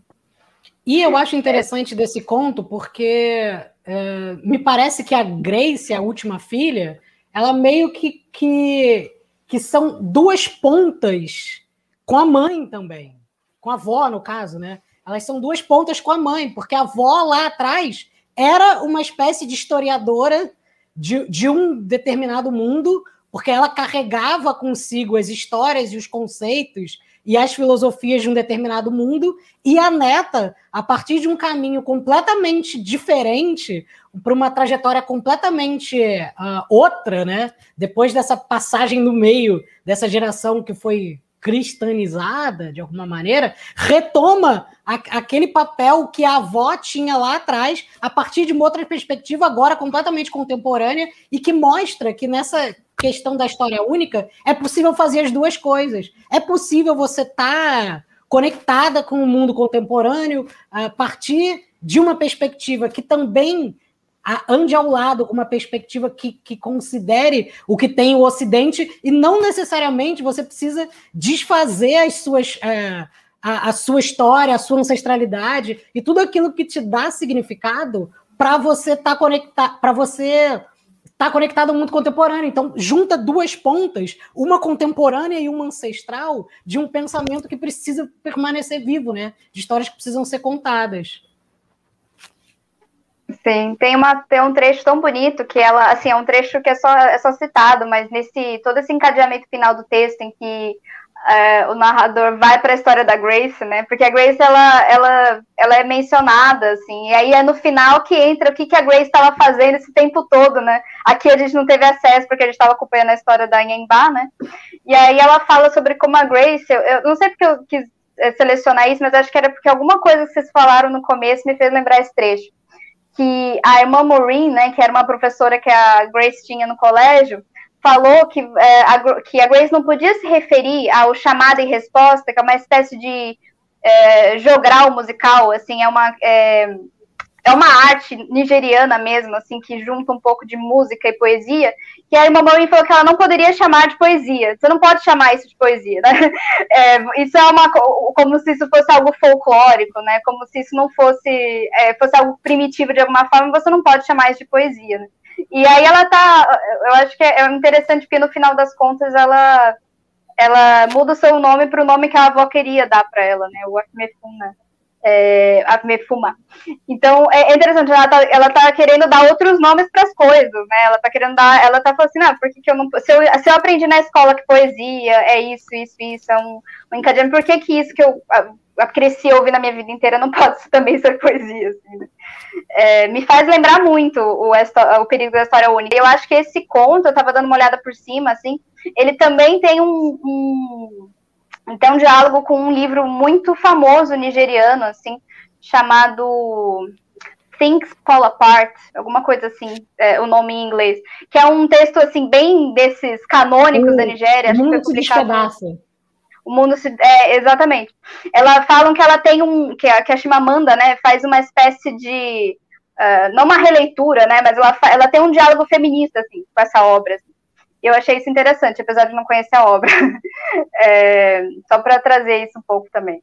E eu acho interessante desse conto porque é, me parece que a Grace, a última filha, ela meio que, que, que são duas pontas com a mãe também, com a avó, no caso, né? Elas são duas pontas com a mãe, porque a avó lá atrás era uma espécie de historiadora de, de um determinado mundo porque ela carregava consigo as histórias e os conceitos e as filosofias de um determinado mundo, e a neta, a partir de um caminho completamente diferente, para uma trajetória completamente uh, outra, né? Depois dessa passagem no meio dessa geração que foi cristianizada de alguma maneira, retoma a, aquele papel que a avó tinha lá atrás, a partir de uma outra perspectiva, agora completamente contemporânea, e que mostra que nessa questão da história única, é possível fazer as duas coisas. É possível você estar tá conectada com o mundo contemporâneo a partir de uma perspectiva que também ande ao lado com uma perspectiva que, que considere o que tem o Ocidente, e não necessariamente você precisa desfazer as suas. É, a, a sua história, a sua ancestralidade e tudo aquilo que te dá significado para você estar tá conectado, para você está conectado ao mundo contemporâneo. Então, junta duas pontas, uma contemporânea e uma ancestral, de um pensamento que precisa permanecer vivo, né? De histórias que precisam ser contadas. Sim, tem, uma, tem um trecho tão bonito que ela, assim, é um trecho que é só, é só citado, mas nesse todo esse encadeamento final do texto em que é, o narrador vai para a história da Grace, né? Porque a Grace ela, ela, ela é mencionada, assim, e aí é no final que entra o que, que a Grace estava fazendo esse tempo todo, né? Aqui a gente não teve acesso porque a gente estava acompanhando a história da Inhembá, né? E aí ela fala sobre como a Grace, eu, eu não sei porque eu quis é, selecionar isso, mas acho que era porque alguma coisa que vocês falaram no começo me fez lembrar esse trecho. Que a irmã Maureen, né, que era uma professora que a Grace tinha no colégio, falou que, é, a, que a Grace não podia se referir ao chamada e resposta, que é uma espécie de é, jogral musical, assim, é uma, é, é uma arte nigeriana mesmo, assim, que junta um pouco de música e poesia, que a irmã Maureen falou que ela não poderia chamar de poesia. Você não pode chamar isso de poesia, né? É, isso é uma como se isso fosse algo folclórico, né? Como se isso não fosse é, fosse algo primitivo de alguma forma. Você não pode chamar isso de poesia. Né? E aí ela tá. Eu acho que é interessante porque no final das contas ela ela muda o seu nome para o nome que a avó queria dar para ela, né? O Afmefuna. É, Afmefuma. Então é interessante, ela tá, ela tá querendo dar outros nomes para as coisas, né? Ela tá querendo dar, ela tá falando assim, não, por que, que eu não. Se eu, se eu aprendi na escola que poesia é isso, isso, isso, é um, um encadeamento, por que, que isso que eu cresci ouvindo a minha vida inteira, não pode também ser poesia. Assim, né? é, me faz lembrar muito o, o perigo da história única. Eu acho que esse conto, eu estava dando uma olhada por cima, assim, ele também tem um, um, tem um diálogo com um livro muito famoso nigeriano, assim, chamado Things Fall Apart, alguma coisa assim, é, o nome em inglês, que é um texto assim bem desses canônicos da Nigéria, acho que foi publicado o mundo se. É, exatamente. Ela falam que ela tem um. Que a, que a Chimamanda, né, faz uma espécie de. Uh, não uma releitura, né? Mas ela, ela tem um diálogo feminista, assim, com essa obra. Assim. Eu achei isso interessante, apesar de não conhecer a obra. é, só para trazer isso um pouco também.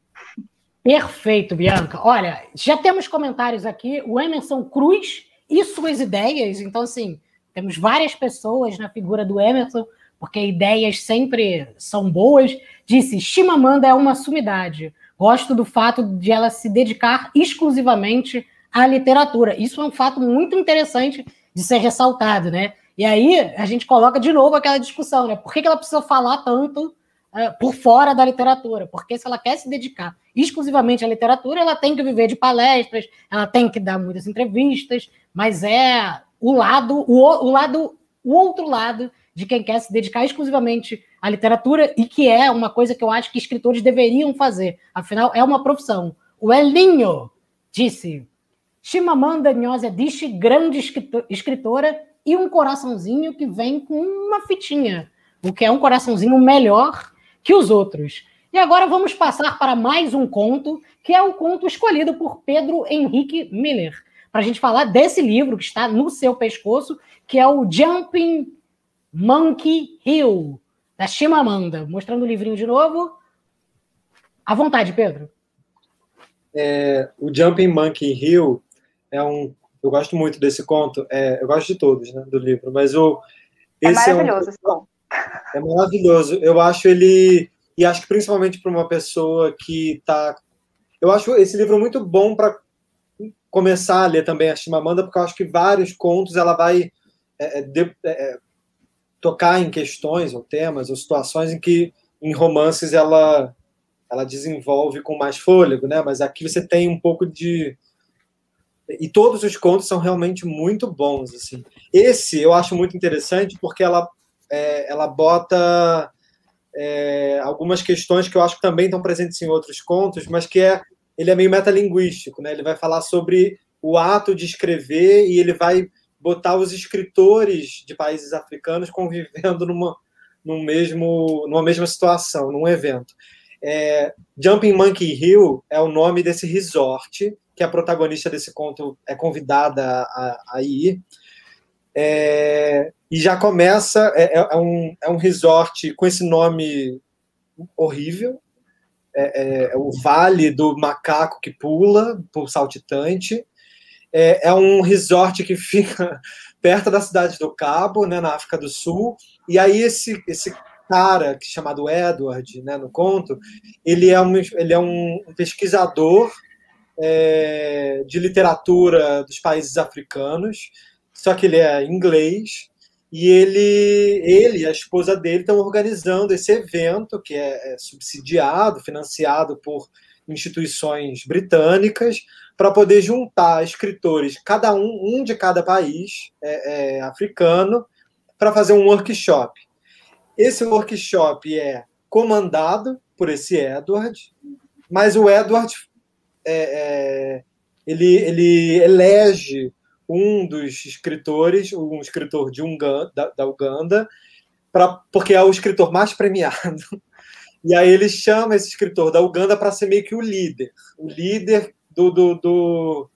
Perfeito, Bianca. Olha, já temos comentários aqui. O Emerson Cruz e suas ideias. Então, assim, temos várias pessoas na figura do Emerson porque ideias sempre são boas, disse: Chimamanda é uma sumidade. Gosto do fato de ela se dedicar exclusivamente à literatura. Isso é um fato muito interessante de ser ressaltado, né? E aí a gente coloca de novo aquela discussão, né? Por que, ela precisa falar tanto uh, por fora da literatura? Porque se ela quer se dedicar exclusivamente à literatura, ela tem que viver de palestras, ela tem que dar muitas entrevistas, mas é o lado, o, o lado, o outro lado de quem quer se dedicar exclusivamente à literatura e que é uma coisa que eu acho que escritores deveriam fazer. Afinal, é uma profissão. O Elinho disse: Chimamanda Ngozi Adichie, grande escritora e um coraçãozinho que vem com uma fitinha, o que é um coraçãozinho melhor que os outros. E agora vamos passar para mais um conto, que é o conto escolhido por Pedro Henrique Miller, para a gente falar desse livro que está no seu pescoço, que é o Jumping Monkey Hill, da Chimamanda. Mostrando o livrinho de novo. À vontade, Pedro. É, o Jumping Monkey Hill é um. Eu gosto muito desse conto. É, eu gosto de todos, né, do livro, mas o é esse é maravilhoso é um, esse conto. É maravilhoso. Eu acho ele e acho que principalmente para uma pessoa que está. Eu acho esse livro muito bom para começar a ler também a Chimamanda, porque eu acho que vários contos ela vai é, é de, é, tocar em questões ou temas ou situações em que em romances ela ela desenvolve com mais fôlego, né? Mas aqui você tem um pouco de e todos os contos são realmente muito bons assim. Esse eu acho muito interessante porque ela é, ela bota é, algumas questões que eu acho que também estão presentes em outros contos, mas que é ele é meio metalinguístico, né? Ele vai falar sobre o ato de escrever e ele vai botar os escritores de países africanos convivendo numa, num mesmo, numa mesma situação, num evento. É, Jumping Monkey Hill é o nome desse resort que a protagonista desse conto é convidada a, a ir. É, e já começa, é, é, é, um, é um resort com esse nome horrível, é, é, é, o Vale do Macaco que Pula, por saltitante. É, é, um resort que fica perto da cidade do Cabo, né, na África do Sul. E aí esse, esse cara, é chamado Edward, né, no conto, ele é um, ele é um pesquisador é, de literatura dos países africanos, só que ele é inglês, e ele, ele a esposa dele estão organizando esse evento, que é, é subsidiado, financiado por instituições britânicas, para poder juntar escritores, cada um, um de cada país é, é, africano, para fazer um workshop. Esse workshop é comandado por esse Edward, mas o Edward é, é ele, ele elege um dos escritores, um escritor de Uganda, da, da Uganda, pra, porque é o escritor mais premiado. E aí ele chama esse escritor da Uganda para ser meio que o líder, o líder do, do, do,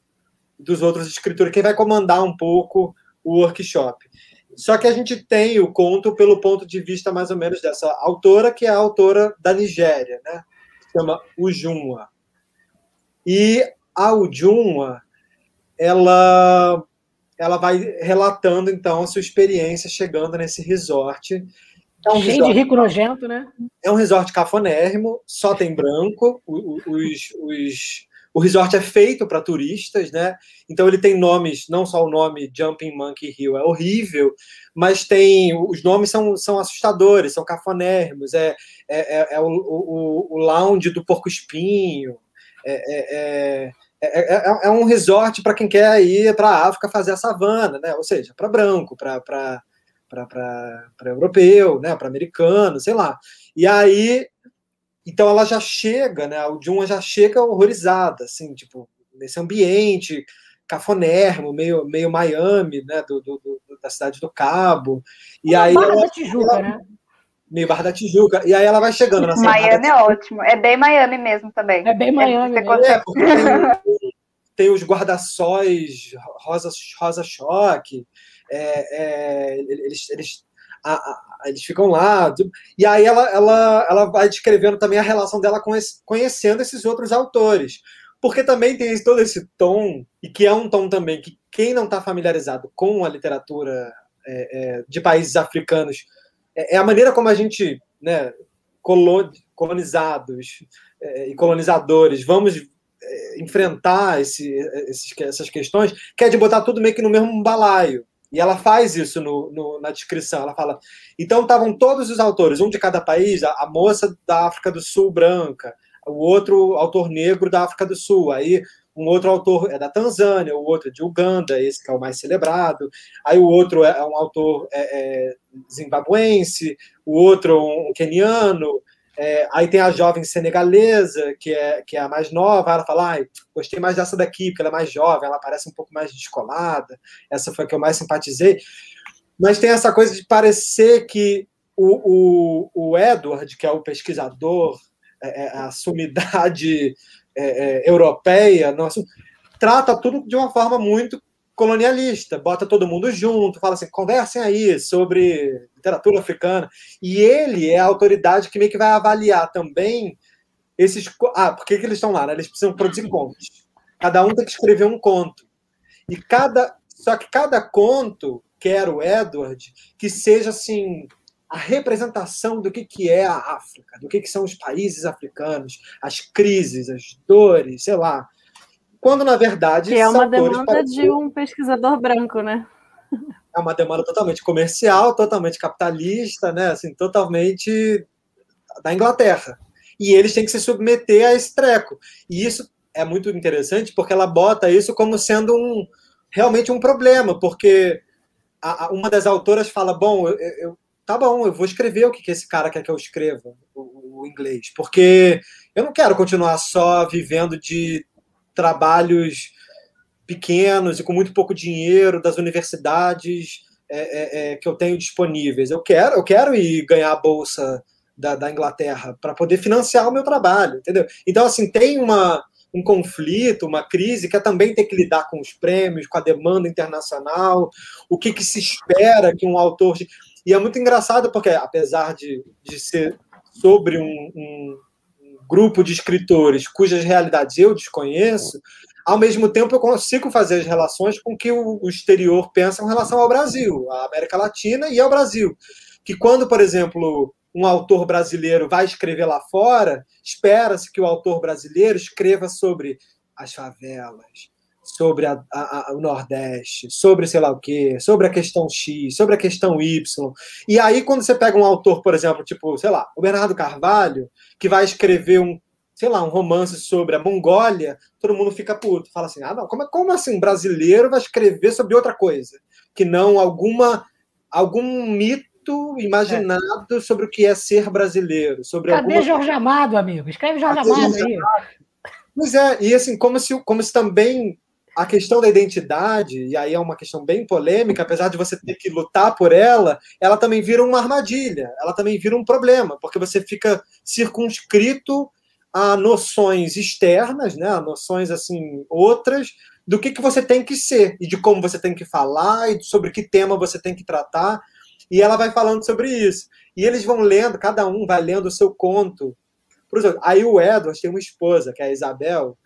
dos outros escritores, quem vai comandar um pouco o workshop. Só que a gente tem o conto pelo ponto de vista mais ou menos dessa autora, que é a autora da Nigéria, né? Chama Ujunwa. E a Ujunwa ela ela vai relatando então a sua experiência chegando nesse resort. É um Cheio resort, de rico nojento, né? É um resort cafonérrimo, só tem branco. Os, os, o resort é feito para turistas, né? Então ele tem nomes, não só o nome Jumping Monkey Hill é horrível, mas tem os nomes são, são assustadores, são cafonérrimos. É, é, é, é o, o, o lounge do porco espinho. É, é, é é, é, é, um resort para quem quer ir para a África fazer a savana, né? ou seja, para branco, para europeu, né? para americano, sei lá. E aí, então ela já chega, né? o Juma já chega horrorizada, assim, tipo, nesse ambiente cafonérrimo, meio, meio Miami, né? Do, do, do da cidade do Cabo. E aí Barra ela, Tijuca, ela, né? Meio Barra da Tijuca. E aí ela vai chegando na Miami é ótimo. É bem Miami mesmo também. É bem Miami. É, é porque tem, tem os guarda-sóis rosa, rosa choque. É, é, eles, eles, a, a, eles ficam lá. E aí ela, ela, ela vai descrevendo também a relação dela com esse, conhecendo esses outros autores. Porque também tem todo esse tom, e que é um tom também que quem não está familiarizado com a literatura é, é, de países africanos é, é, a maneira como a gente, né, colonizados é, e colonizadores, vamos é, enfrentar esse, esses, essas questões, que é de botar tudo meio que no mesmo balaio. E ela faz isso no, no, na descrição. Ela fala: então estavam todos os autores, um de cada país, a, a, moça da África do Sul branca, o outro autor negro da África do Sul, aí um outro autor é da Tanzânia, o outro é de Uganda, esse que é o mais celebrado, aí o outro é, é um autor é, é, zimbabuense, o outro um keniano, é, aí tem a jovem senegalesa, que é, que é a mais nova, ela fala, ah, gostei mais dessa daqui, porque ela é mais jovem, ela parece um pouco mais descolada, essa foi a que eu mais simpatizei. Mas tem essa coisa de parecer que o, o, o Edward, que é o pesquisador, é, é a sumidade é, é, europeia, nosso, trata tudo de uma forma muito colonialista, bota todo mundo junto, fala assim, conversem aí sobre literatura africana, e ele é a autoridade que meio que vai avaliar também esses... Ah, por que, que eles estão lá? Né? Eles precisam produzir contos. Cada um tem que escrever um conto. E cada... Só que cada conto, quer o Edward, que seja assim a representação do que, que é a África, do que, que são os países africanos, as crises, as dores, sei lá. Quando, na verdade. Que é uma demanda de um pesquisador branco, né? é uma demanda totalmente comercial, totalmente capitalista, né? Assim, totalmente da Inglaterra. E eles têm que se submeter a esse treco. E isso é muito interessante porque ela bota isso como sendo um realmente um problema, porque a, a, uma das autoras fala: bom, eu, eu, tá bom, eu vou escrever o que, que esse cara quer que eu escreva, o, o inglês, porque eu não quero continuar só vivendo de trabalhos pequenos e com muito pouco dinheiro das universidades é, é, é, que eu tenho disponíveis. Eu quero, eu quero ir ganhar a bolsa da, da Inglaterra para poder financiar o meu trabalho, entendeu? Então, assim, tem uma, um conflito, uma crise que é também ter que lidar com os prêmios, com a demanda internacional, o que, que se espera que um autor. E é muito engraçado porque, apesar de, de ser sobre um, um, grupo de escritores cujas realidades eu desconheço, ao mesmo tempo eu consigo fazer as relações com que o, exterior pensa em relação ao Brasil, à América Latina e ao Brasil. Que quando, por exemplo, um autor brasileiro vai escrever lá fora, espera-se que o autor brasileiro escreva sobre as favelas, sobre a, a, a, o Nordeste, sobre sei lá o quê, sobre a questão X, sobre a questão Y. E aí, quando você pega um autor, por exemplo, tipo, sei lá, o Bernardo Carvalho, que vai escrever um sei lá, um romance sobre a Mongólia, todo mundo fica puto. Fala assim: ah, não, como, como assim um brasileiro vai escrever sobre outra coisa? Que não alguma algum mito imaginado é. sobre o que é ser brasileiro. Sobre Cadê alguma... Jorge Amado, amigo? Escreve Jorge Cadê Amado aí. Pois é, e assim, como se, como se também a questão da identidade, e aí é uma questão bem polêmica, apesar de você ter que lutar por ela, ela também vira uma armadilha, ela também vira um problema, porque você fica circunscrito a noções externas, né, a noções assim outras do que, que você tem que ser e de como você tem que falar e sobre que tema você tem que tratar. E ela vai falando sobre isso. E eles vão lendo, cada um vai lendo o seu conto. Por exemplo, aí o Edward tem uma esposa, que é a Isabel,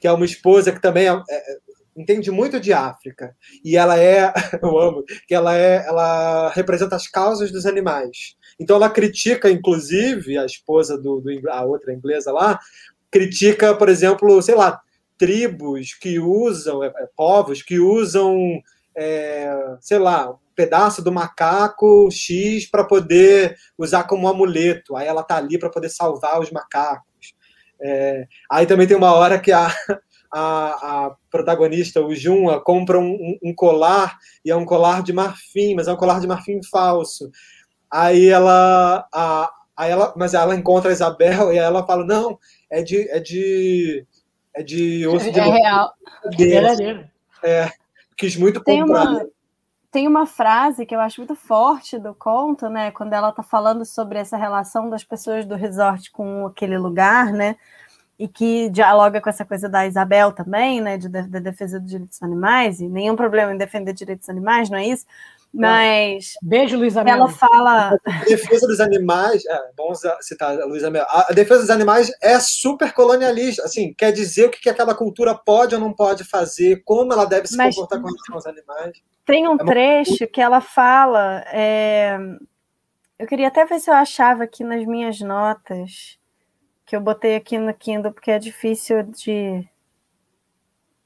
que é uma esposa que também é, é, entende muito de África. E ela é, eu amo, que ela é, ela representa as causas dos animais. Então ela critica, inclusive, a esposa do, do a outra inglesa lá, critica, por exemplo, sei lá, tribos que usam, é, é, povos que usam, é, sei lá, um pedaço do macaco X para poder usar como amuleto. Aí ela tá ali para poder salvar os macacos. É, aí também tem uma hora que a, a, a protagonista, o Junha, compra um, um, colar e é um colar de marfim, mas é um colar de marfim falso. Aí ela, a, aí ela, mas ela encontra a Isabel e aí ela fala não, é de, é de, é de osso de é real, verdadeiro. É, quis muito comprar. Tem uma, tem uma frase que eu acho muito forte do conto, né? Quando ela está falando sobre essa relação das pessoas do resort com aquele lugar, né? E que dialoga com essa coisa da Isabel também, né? De, da defesa dos direitos animais, e nenhum problema em defender direitos animais, não é isso? Mas. Beijo, Luísa Ela fala. A defesa dos animais. É bom citar a Luísa Mel. A defesa dos animais é super colonialista. Assim, quer dizer o que aquela cultura pode ou não pode fazer, como ela deve se Mas comportar com relação aos animais. Tem um é trecho que ela fala. É... Eu queria até ver se eu achava aqui nas minhas notas, que eu botei aqui no Kindle, porque é difícil de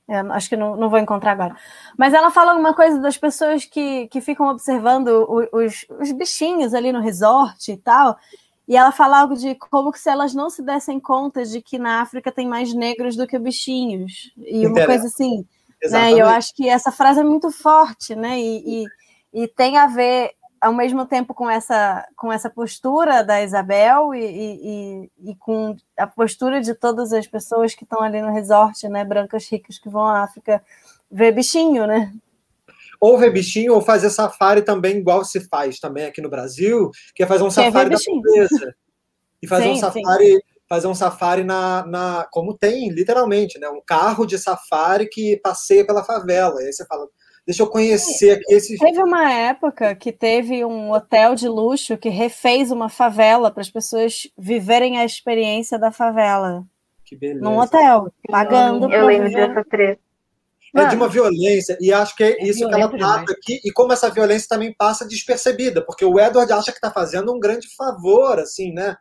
é, acho que não, não vou encontrar agora. Mas ela fala alguma coisa das pessoas que, que ficam observando os, os bichinhos ali no resort e tal. E ela fala algo de como que se elas não se dessem conta de que na África tem mais negros do que bichinhos. E uma coisa assim. Né? E eu acho que essa frase é muito forte, né? E, e, e tem a ver ao mesmo tempo com essa, com essa postura da Isabel e, e, e, com a postura de todas as pessoas que estão ali no resort, né, brancas ricas que vão à África ver bichinho, né? Ou ver bichinho, ou fazer safari também, igual se faz também aqui no Brasil, que é fazer um safari da pobreza. E fazer sim, um safari, sim. fazer um safari na, na. Como tem, literalmente, né? Um carro de safari que passeia pela favela. E aí você fala, Deixa eu conhecer aqui esses. Teve uma época que teve um hotel de luxo que refez uma favela para as pessoas viverem a experiência da favela. Que beleza. Num hotel, pagando. Eu lembro dessa treta. É de uma violência, e acho que é, é isso que ela trata aqui, e como essa violência também passa despercebida, porque o Edward acha que está fazendo um grande favor, assim, né?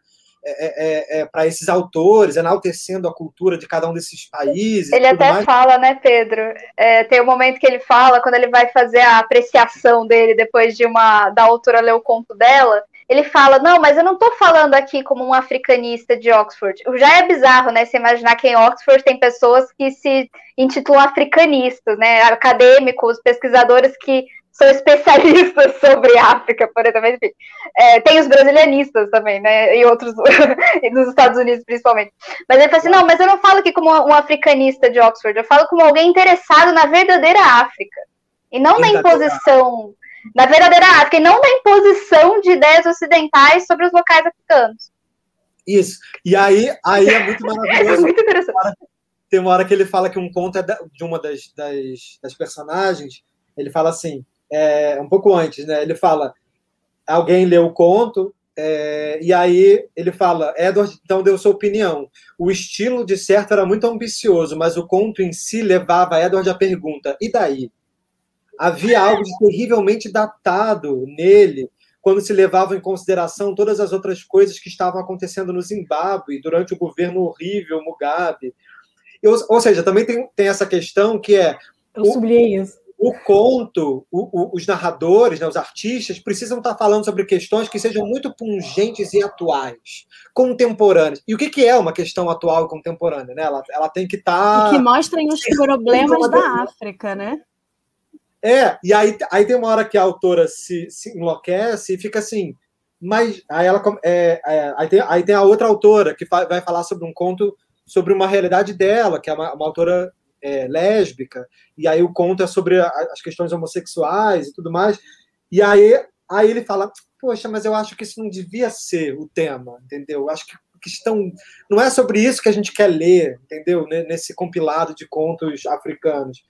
É, é, é para esses autores, enaltecendo a cultura de cada um desses países. Ele até mais. fala, né, Pedro? É, tem um momento que ele fala, quando ele vai fazer a apreciação dele depois de uma da autora ler o conto dela, ele fala: Não, mas eu não estou falando aqui como um africanista de Oxford. Já é bizarro, né? Você imaginar que em Oxford tem pessoas que se intitulam africanistas, né? Acadêmicos, pesquisadores que sou especialista sobre África, por exemplo. Enfim, é, tem os brasilianistas também, né? E outros, nos Estados Unidos principalmente. Mas ele fala assim: não, mas eu não falo aqui como um africanista de Oxford, eu falo como alguém interessado na verdadeira África. E não na imposição, na verdadeira África, e não na imposição de ideias ocidentais sobre os locais africanos. Isso. E aí, aí é muito maravilhoso. é muito interessante. Tem uma hora que ele fala que um conto é de uma das, das, das personagens. Ele fala assim: é, um pouco antes, né? Ele fala, alguém leu o conto, é, e aí ele fala, Edward então deu sua opinião. O estilo, de certo, era muito ambicioso, mas o conto em si levava Edward à pergunta, e daí? Havia algo terrivelmente datado nele, quando se levavam em consideração todas as outras coisas que estavam acontecendo no Zimbábue, durante o governo horrível Mugabe. Ou, ou seja, também tem, tem essa questão que é... Eu sublinhei isso o conto, o, o, os narradores, né, os artistas, precisam estar falando sobre questões que sejam muito pungentes e atuais, contemporâneas. E o que, que é uma questão atual e contemporânea? Né? Ela, ela tem que estar. Tá... E que mostrem os problemas da África, né? É, e aí, aí tem uma hora que a autora se, se enlouquece e fica assim. Mas aí ela é, é, aí, tem, aí tem a outra autora que vai falar sobre um conto sobre uma realidade dela, que é uma, uma autora é, lésbica, e aí o conto é sobre a, as questões homossexuais e tudo mais. E aí, aí ele fala: Poxa, mas eu acho que isso não devia ser o tema, entendeu? Eu acho que questão não é sobre isso que a gente quer ler, entendeu? Nesse compilado de contos africanos.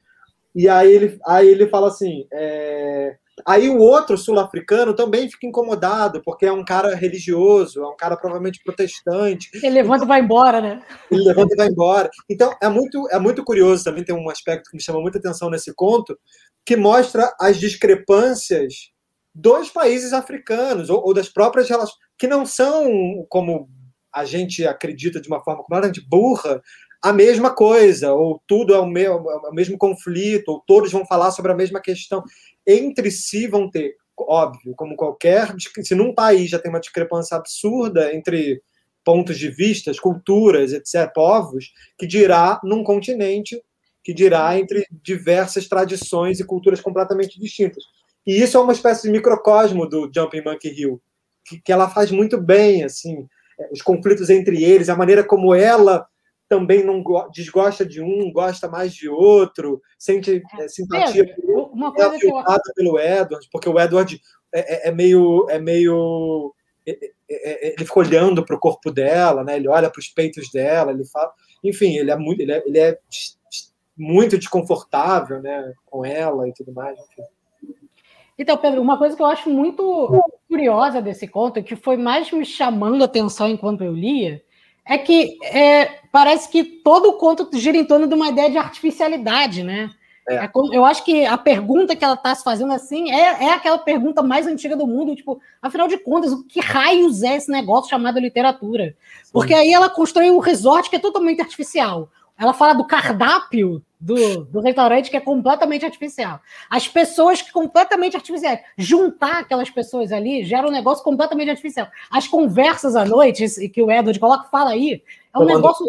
E aí ele, aí ele fala assim: é, Aí o outro sul-africano também fica incomodado, porque é um cara religioso, é um cara provavelmente protestante. Ele levanta e vai embora, né? Ele levanta e vai embora. Então é muito, é muito curioso também, tem um aspecto que me chama muita atenção nesse conto, que mostra as discrepâncias dos países africanos, ou, ou das próprias relações, que não são como a gente acredita de uma forma completamente burra, a mesma coisa, ou tudo é o, mesmo, é o mesmo conflito, ou todos vão falar sobre a mesma questão entre si vão ter, óbvio, como qualquer. Se num país já tem uma discrepância absurda entre pontos de vista, culturas, etc., povos, que dirá num continente, que dirá entre diversas tradições e culturas completamente distintas. E isso é uma espécie de microcosmo do Jumping Monkey Hill, que, que ela faz muito bem, assim, é, os conflitos entre eles, a maneira como ela também não desgosta de um, gosta mais de outro, sente é, simpatia Pedro, uma coisa é que eu... pelo Edward, porque o Edward é, é, é meio é meio ele fica olhando para o corpo dela, né? Ele olha para os peitos dela, ele fala, enfim, ele é muito ele é, ele é muito desconfortável, né, com ela e tudo mais. Enfim. Então, Pedro, uma coisa que eu acho muito curiosa desse conto, que foi mais me chamando a atenção enquanto eu lia, é que é, parece que todo o conto gira em torno de uma ideia de artificialidade, né? É. É eu acho que a pergunta que ela está se fazendo assim é, é aquela pergunta mais antiga do mundo, tipo, afinal de contas, o que raios é esse negócio chamado literatura? Porque aí ela constrói um resort que é totalmente artificial. Ela fala do cardápio do, do restaurante que é completamente artificial. As pessoas que completamente artificiais. Juntar aquelas pessoas ali gera um negócio completamente artificial. As conversas à noite, que o Edward coloca, fala aí, é um negócio.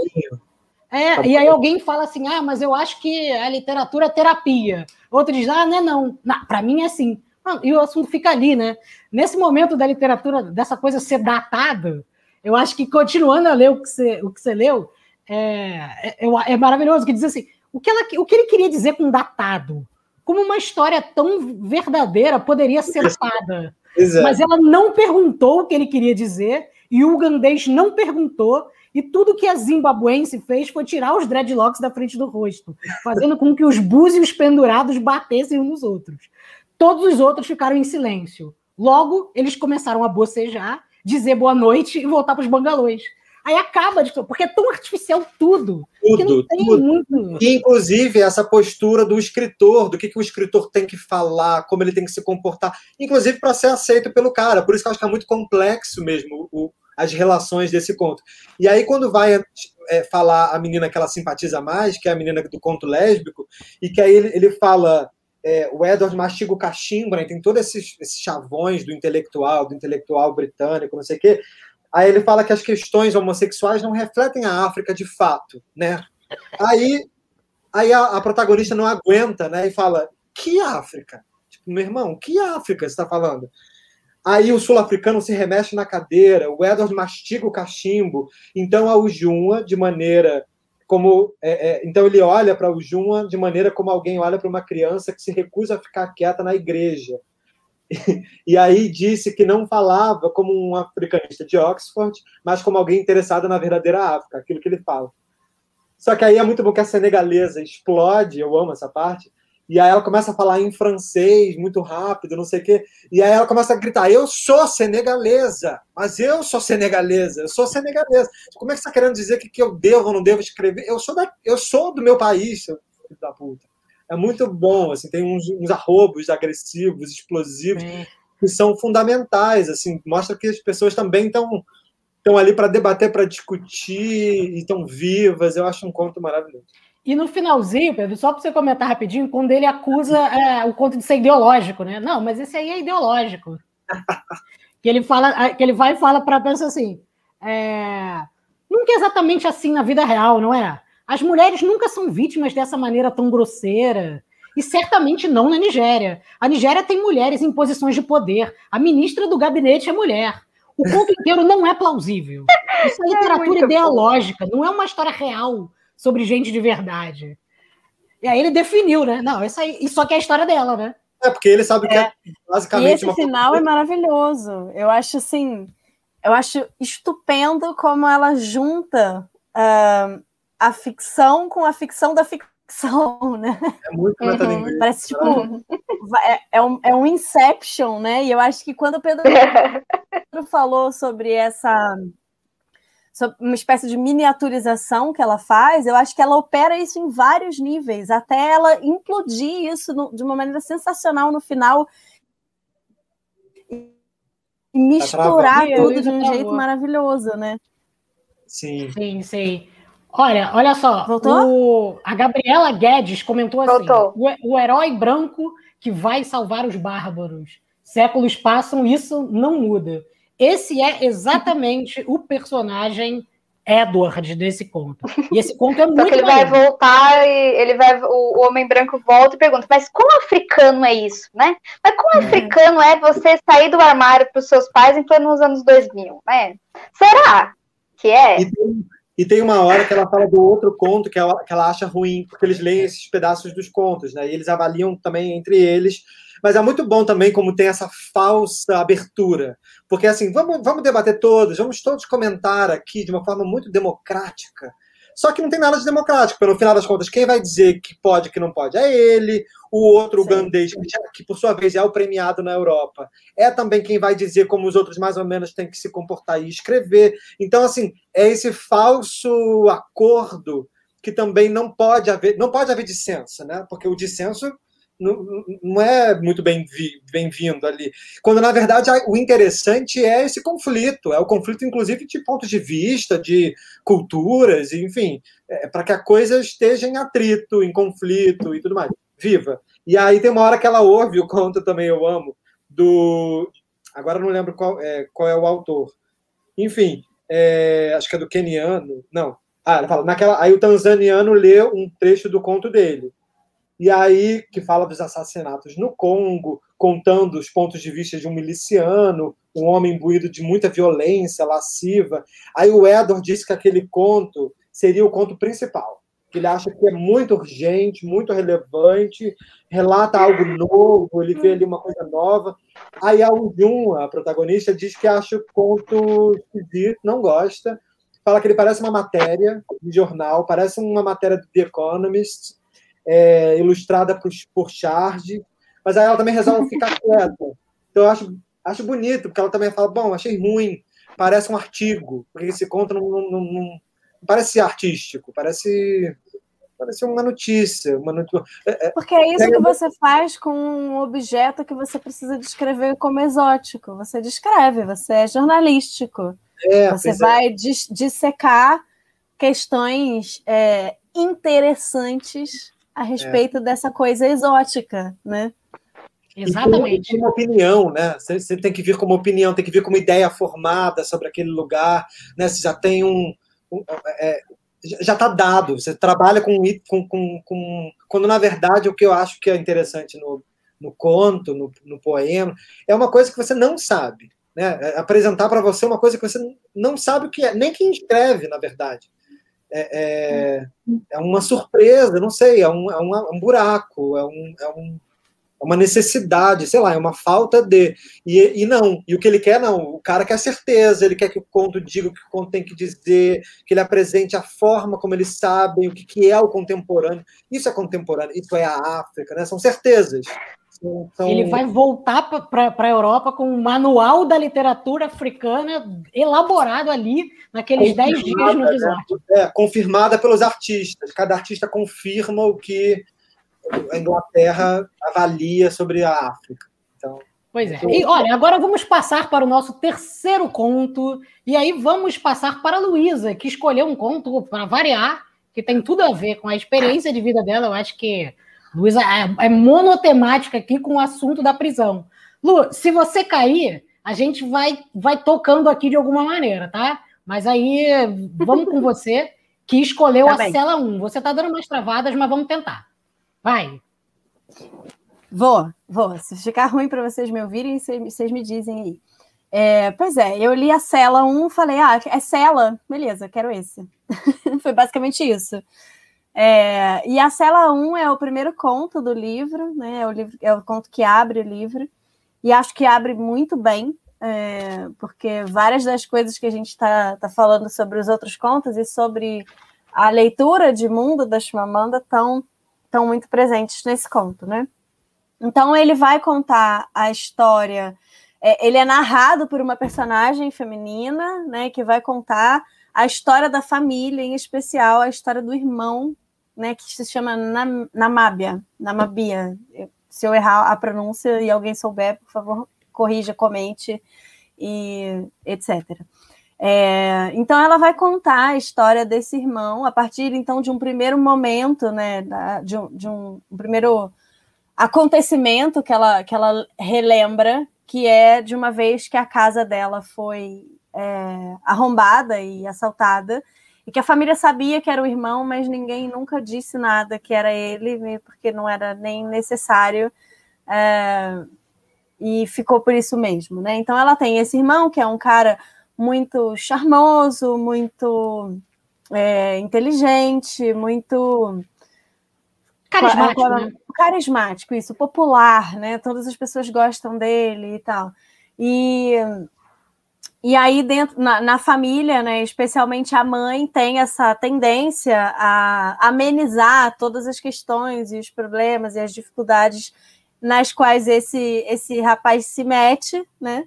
É, tá e aí alguém fala assim: ah, mas eu acho que a literatura é terapia. Outro diz: ah, não é não. não Para mim é assim. E o assunto fica ali, né? Nesse momento da literatura, dessa coisa ser datada, eu acho que continuando a ler o que você, o que você leu, é, é, é maravilhoso, que diz assim, o que, ela, o que ele queria dizer com datado? Como uma história tão verdadeira poderia ser datada? Mas ela não perguntou o que ele queria dizer, e o ugandês não perguntou, e tudo que a zimbabuense fez foi tirar os dreadlocks da frente do rosto, fazendo com que os búzios pendurados batessem uns nos outros. Todos os outros ficaram em silêncio. Logo, eles começaram a bocejar, dizer boa noite e voltar para os bangalôs. Aí acaba de. Porque é tão artificial tudo. Tudo. tudo. Muito... E, inclusive, essa postura do escritor, do que, que o escritor tem que falar, como ele tem que se comportar, inclusive para ser aceito pelo cara. Por isso que eu acho que é muito complexo mesmo o, as relações desse conto. E aí, quando vai é, falar a menina que ela simpatiza mais, que é a menina do conto lésbico, e que aí ele, ele fala. É, o Edward mastiga o cachimbo, né? tem todos esses, esses chavões do intelectual, do intelectual britânico, não sei o quê. Aí ele fala que as questões homossexuais não refletem a África de fato, né? Aí, aí a, a protagonista não aguenta, né? E fala: que África? Tipo, meu irmão, que África você está falando? Aí o sul-africano se remexe na cadeira, o Edward mastiga o cachimbo, então a Ujuma, de maneira como. É, é, então ele olha para a Ujuma de maneira como alguém olha para uma criança que se recusa a ficar quieta na igreja. E, aí disse que não falava como um africanista de Oxford, mas como alguém interessado na verdadeira África, aquilo que ele fala. Só que aí é muito bom que a senegalesa explode, eu amo essa parte, e aí ela começa a falar em francês muito rápido, não sei o quê. E aí ela começa a gritar: Eu sou senegalesa, mas eu sou senegalesa, eu sou senegalesa. Como é que você está querendo dizer que, que eu devo ou não devo escrever? Eu sou, da, eu sou do meu país, filho da puta. É muito bom, assim, tem uns, uns arrobos agressivos, explosivos, é. que são fundamentais, assim, mostra que as pessoas também estão estão ali para debater, para discutir, e estão vivas. Eu acho um conto maravilhoso. E no finalzinho, Pedro, só para você comentar rapidinho, quando ele acusa é, o conto de ser ideológico, né? Não, mas esse aí é ideológico. que ele fala, que ele vai e fala para a pessoa assim: é, nunca é exatamente assim na vida real, não é? As mulheres nunca são vítimas dessa maneira tão grosseira. E certamente não na Nigéria. A Nigéria tem mulheres em posições de poder. A ministra do gabinete é mulher. O conto inteiro não é plausível. Isso é, é literatura é ideológica, bom. não é uma história real sobre gente de verdade. E aí ele definiu, né? Não, isso aí, isso aqui é a história dela, né? É, porque ele sabe que é, é basicamente. E esse uma... final é maravilhoso. Eu acho assim, eu acho estupendo como ela junta uh, a ficção com a ficção da ficção, né? É muito uhum. Parece tipo. É, é, um, é um Inception, né? E eu acho que quando o Pedro falou sobre essa uma espécie de miniaturização que ela faz, eu acho que ela opera isso em vários níveis, até ela implodir isso no, de uma maneira sensacional no final e misturar tá tudo de um jeito maravilhoso, né? Sim. Sim, sim. Olha, olha só. Voltou? O, a Gabriela Guedes comentou assim: o, o herói branco que vai salvar os bárbaros. Séculos passam, isso não muda. Esse é exatamente o personagem Edward desse conto. E esse conto é muito. Só que ele vai voltar e ele vai. O, o, homem branco volta e pergunta: Mas como africano é isso, né? Mas como uhum. africano é você sair do armário para os seus pais em pleno nos anos 2000, né? Será que é? E tem, e tem, uma hora que ela fala do outro conto que ela, que ela acha ruim, porque eles leem esses pedaços dos contos, né? E eles avaliam também entre eles mas é muito bom também como tem essa falsa abertura. Porque, assim, vamos, vamos debater todos, vamos todos comentar aqui de uma forma muito democrática. Só que não tem nada de democrático, no final das contas, quem vai dizer que pode que não pode é ele, o outro Sim. ugandês, que por sua vez é o premiado na Europa, é também quem vai dizer como os outros mais ou menos têm que se comportar e escrever. Então, assim, é esse falso acordo que também não pode haver, não pode haver dissenso, né? Porque o dissenso não, é muito bem-vindo bem ali. Quando, na verdade, o interessante é esse conflito, é o conflito, inclusive, de pontos de vista, de culturas, enfim, é, para que a coisa esteja em atrito, em conflito e tudo mais. Viva! E aí tem uma hora que ela ouve o conto também, eu amo, do. Agora não lembro qual é, qual é o autor. Enfim, é, acho que é do keniano. Não. Ah, ela fala, naquela, aí o tanzaniano lê um trecho do conto dele e aí que fala dos assassinatos no Congo, contando os pontos de vista de um miliciano, um homem imbuído de muita violência, lasciva. Aí o Edward disse que aquele conto seria o conto principal, que ele acha que é muito urgente, muito relevante, relata algo novo, ele vê ali uma coisa nova. Aí a Ujun, a protagonista, diz que acha o conto esquisito, não gosta, fala que ele parece uma matéria de jornal, parece uma matéria do The Economist, é, ilustrada por, por Charge, mas aí ela também resolve ficar quieta. Então eu acho, acho bonito, porque ela também fala, bom, achei ruim, parece um artigo, porque esse conto não, não, não, não parece artístico, parece parece uma notícia. Uma not... É, é, porque é isso que você faz com um objeto que você precisa descrever como exótico. Você descreve, você é jornalístico. É, Você é. vai é. dissecar questões é, interessantes a respeito é. dessa coisa exótica, né? Exatamente. Como opinião, né? Você, você, tem que vir como opinião, tem que vir como ideia formada sobre aquele lugar, né? Você já tem um, um é, já está dado. Você trabalha com, com, com, com, quando na verdade o que eu acho que é interessante no, no conto, no, no poema, é uma coisa que você não sabe, né? É apresentar para você uma coisa que você não sabe o que é, nem quem escreve, na verdade. É, é, é uma surpresa, não sei, é um, é um, é buraco, é um, é um uma necessidade, sei lá, é uma falta de. E, e não, e o que ele quer, não. O cara quer certeza, ele quer que o conto diga o que o conto tem que dizer, que ele apresente a forma como eles sabem, o que, que é o contemporâneo. Isso é contemporâneo, isso é a África, né? São certezas. São... Ele vai voltar para a Europa com um manual da literatura africana elaborado ali naqueles 10 dias no resort. Né? É, confirmada pelos artistas. Cada artista confirma o que a Inglaterra avalia sobre a África. Então, pois é. E olha, agora vamos passar para o nosso terceiro conto. E aí vamos passar para a Luísa, que escolheu um conto para variar, que tem tudo a ver com a experiência de vida dela. Eu acho que Luísa é, é monotemática aqui com o assunto da prisão. Lu, se você cair, a gente vai, vai tocando aqui de alguma maneira, tá? Mas aí vamos com você, que escolheu tá a cela 1. Você está dando umas travadas, mas vamos tentar. Vai. Vou, vou. Se ficar ruim para vocês me ouvirem, vocês me dizem aí. É, pois é, eu li a cela 1, falei, ah, é cela, beleza, quero esse. Foi basicamente isso. É, e a cela 1 é o primeiro conto do livro, né? É o, livro, é o conto que abre o livro, e acho que abre muito bem, é, porque várias das coisas que a gente está tá falando sobre os outros contos e sobre a leitura de mundo da Chimamanda estão estão muito presentes nesse conto, né? Então ele vai contar a história. É, ele é narrado por uma personagem feminina, né? Que vai contar a história da família, em especial a história do irmão, né? Que se chama Nam Namabia. Namabia. Se eu errar a pronúncia e alguém souber, por favor, corrija, comente e etc. É, então ela vai contar a história desse irmão a partir então de um primeiro momento, né, de um, de um, primeiro acontecimento que ela, que ela relembra, que é de uma vez que a casa dela foi é, arrombada e assaltada, e que a família sabia que era o irmão, mas ninguém nunca disse nada que era ele, porque não era nem necessário, é, e ficou por isso mesmo, né? Então ela tem esse irmão, que é um cara muito charmoso, muito é, inteligente, muito carismático, né? carismático, isso, popular, né? Todas as pessoas gostam dele e tal. E, e aí, dentro, na, na família, né, especialmente a mãe, tem essa tendência a amenizar todas as questões e os problemas e as dificuldades nas quais esse, esse rapaz se mete, né?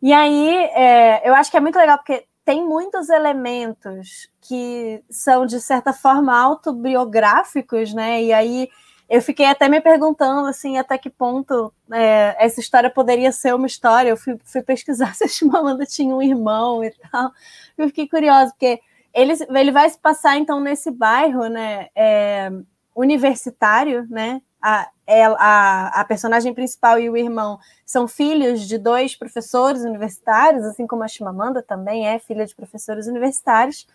E aí, é, eu acho que é muito legal, porque tem muitos elementos que são, de certa forma, autobiográficos, né? E aí eu fiquei até me perguntando, assim, até que ponto é, essa história poderia ser uma história. Eu fui, fui pesquisar se a Chimamanda tinha um irmão e tal. Eu fiquei curiosa, porque ele, ele vai se passar, então, nesse bairro, né? É, universitário, né? a, a, a, personagem principal e o irmão são filhos de dois professores universitários, assim como a Chimamanda também é filha de professores universitários.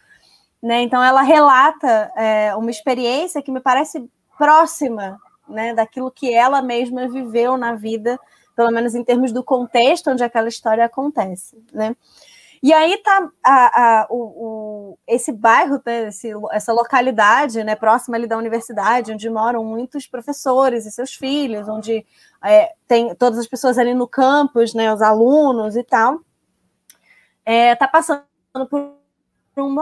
Né? Então, ela relata é, uma experiência que me parece próxima né, daquilo que ela mesma viveu na vida, pelo menos em termos do contexto onde aquela história acontece. Né? E aí tá a, a, o, o, esse bairro, né, esse, essa localidade, né, próxima ali da universidade, onde moram muitos professores e seus filhos, onde é, tem todas as pessoas ali no campus, né, os alunos e tal, é, tá passando por um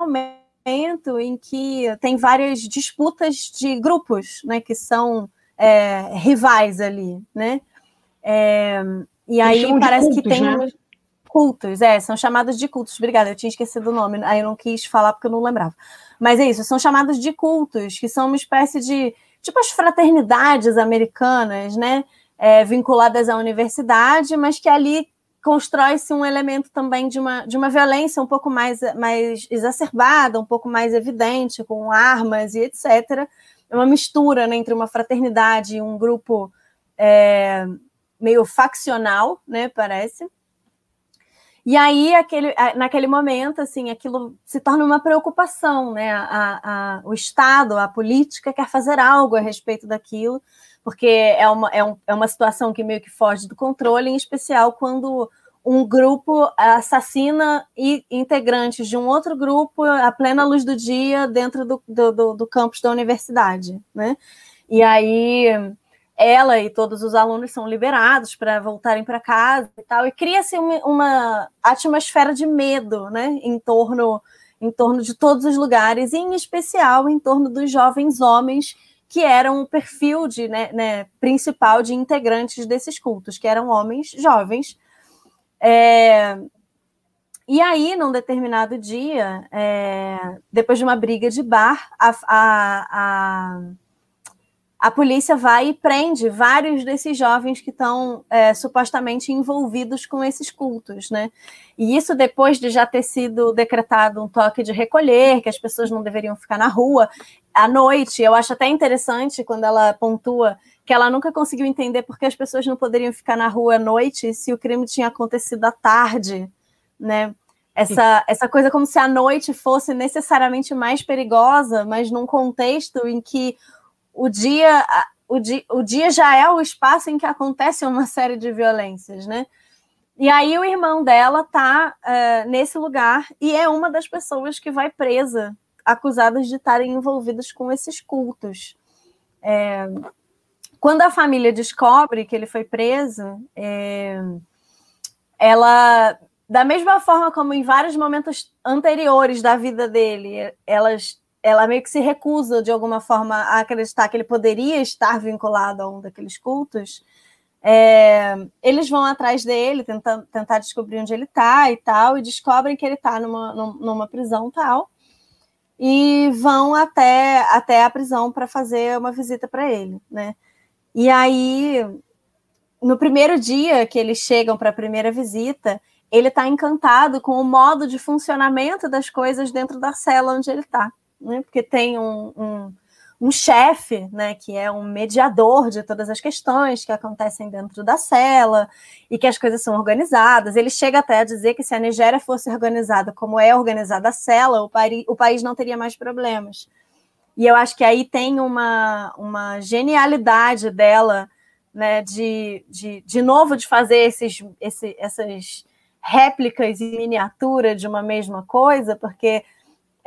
momento em que tem várias disputas de grupos, né, que são é, rivais ali, né? É, e aí parece cultos, que tem né? Cultos, é, são chamados de cultos. Obrigada, eu tinha esquecido o nome, aí eu não quis falar porque eu não lembrava. Mas é isso, são chamados de cultos, que são uma espécie de. tipo as fraternidades americanas, né? É, vinculadas à universidade, mas que ali constrói-se um elemento também de uma, de uma violência um pouco mais, mais exacerbada, um pouco mais evidente, com armas e etc. É uma mistura né, entre uma fraternidade e um grupo é, meio faccional, né, parece. E aí, aquele, naquele momento, assim, aquilo se torna uma preocupação, né? A, a, o Estado, a política quer fazer algo a respeito daquilo, porque é uma, é, um, é uma situação que meio que foge do controle, em especial quando um grupo assassina integrantes de um outro grupo à plena luz do dia dentro do, do, do, campus da universidade, né? E aí ela e todos os alunos são liberados para voltarem para casa e tal, e cria-se uma, uma, atmosfera de medo, né, em torno, em torno de todos os lugares, e em especial em torno dos jovens homens que eram o perfil de, né, né, principal de integrantes desses cultos, que eram homens jovens. É... E aí, num determinado dia, é... depois de uma briga de bar, a, a, a a polícia vai e prende vários desses jovens que estão é, supostamente envolvidos com esses cultos, né? E isso depois de já ter sido decretado um toque de recolher, que as pessoas não deveriam ficar na rua à noite. Eu acho até interessante quando ela pontua que ela nunca conseguiu entender por que as pessoas não poderiam ficar na rua à noite se o crime tinha acontecido à tarde, né? Essa, essa coisa como se a noite fosse necessariamente mais perigosa, mas num contexto em que o dia, o dia, o dia já é o espaço em que acontece uma série de violências, né? E aí o irmão dela tá uh, nesse lugar e é uma das pessoas que vai presa, acusadas de estarem envolvidas com esses cultos. É, quando a família descobre que ele foi preso, é, ela, da mesma forma como em vários momentos anteriores da vida dele, elas ela meio que se recusa de alguma forma a acreditar que ele poderia estar vinculado a um daqueles cultos. É, eles vão atrás dele, tentar, tentar descobrir onde ele está e tal, e descobrem que ele está numa, numa prisão tal, e vão até, até a prisão para fazer uma visita para ele, né? E aí, no primeiro dia que eles chegam para a primeira visita, ele está encantado com o modo de funcionamento das coisas dentro da cela onde ele está né, porque tem um, um, um chefe, né, que é um mediador de todas as questões que acontecem dentro da cela e que as coisas são organizadas. Ele chega até a dizer que se a Nigéria fosse organizada como é organizada a cela, o, o país não teria mais problemas. E eu acho que aí tem uma, uma genialidade dela, né, de, de, de novo, de fazer esses, esse, essas réplicas em miniatura de uma mesma coisa, porque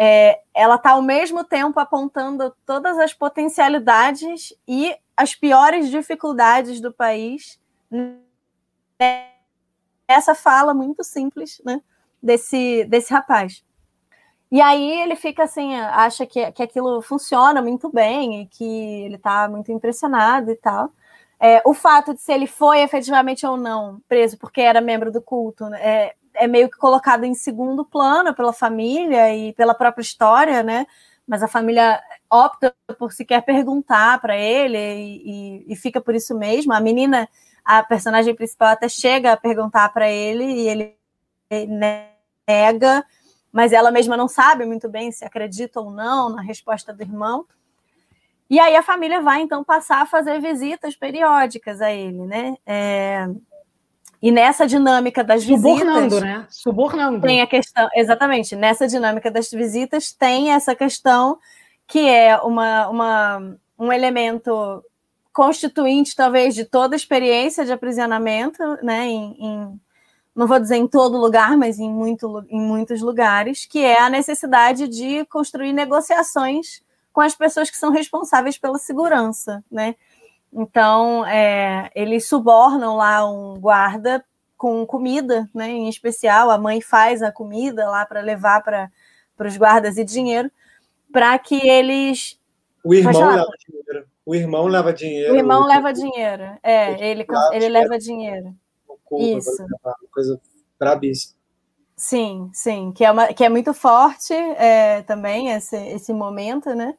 é, ela está ao mesmo tempo apontando todas as potencialidades e as piores dificuldades do país essa fala muito simples né, desse, desse rapaz. E aí ele fica assim, acha que, que aquilo funciona muito bem e que ele está muito impressionado e tal. É, o fato de se ele foi efetivamente ou não preso porque era membro do culto né, é, é meio que colocado em segundo plano pela família e pela própria história, né? Mas a família opta por sequer perguntar para ele e, e, e, fica por isso mesmo. A menina, a personagem principal, até chega a perguntar para ele e ele nega, mas ela mesma não sabe muito bem se acredita ou não na resposta do irmão. E aí a família vai então passar a fazer visitas periódicas a ele, né? É, e nessa dinâmica das Subornando, visitas. né? Subornando. Tem a questão, exatamente, nessa dinâmica das visitas tem essa questão que é uma, uma, um elemento constituinte, talvez, de toda a experiência de aprisionamento, né? Em, em, não vou dizer em todo lugar, mas em, muito, em muitos lugares, que é a necessidade de construir negociações com as pessoas que são responsáveis pela segurança, né? Então, é, eles subornam lá um guarda com comida, né? Em especial, a mãe faz a comida lá para levar para os guardas e dinheiro, para que eles. O irmão leva dinheiro. O irmão leva dinheiro. O irmão leva dinheiro. É, ele, ele leva dinheiro. Isso. Uma coisa brabíssima. Sim, sim, que é, uma, que é muito forte é, também esse, esse momento, né?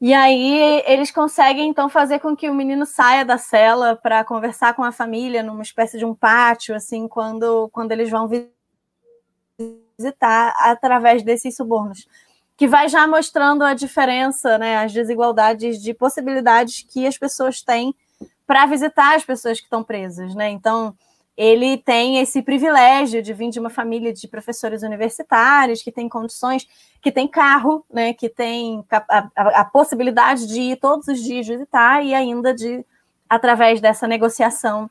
E aí eles conseguem então fazer com que o menino saia da cela para conversar com a família numa espécie de um pátio, assim, quando, quando eles vão visitar através desses subornos, que vai já mostrando a diferença, né, as desigualdades de possibilidades que as pessoas têm para visitar as pessoas que estão presas, né? Então ele tem esse privilégio de vir de uma família de professores universitários que tem condições, que tem carro, né, que tem a, a, a, possibilidade de ir todos os dias visitar e ainda de, através dessa negociação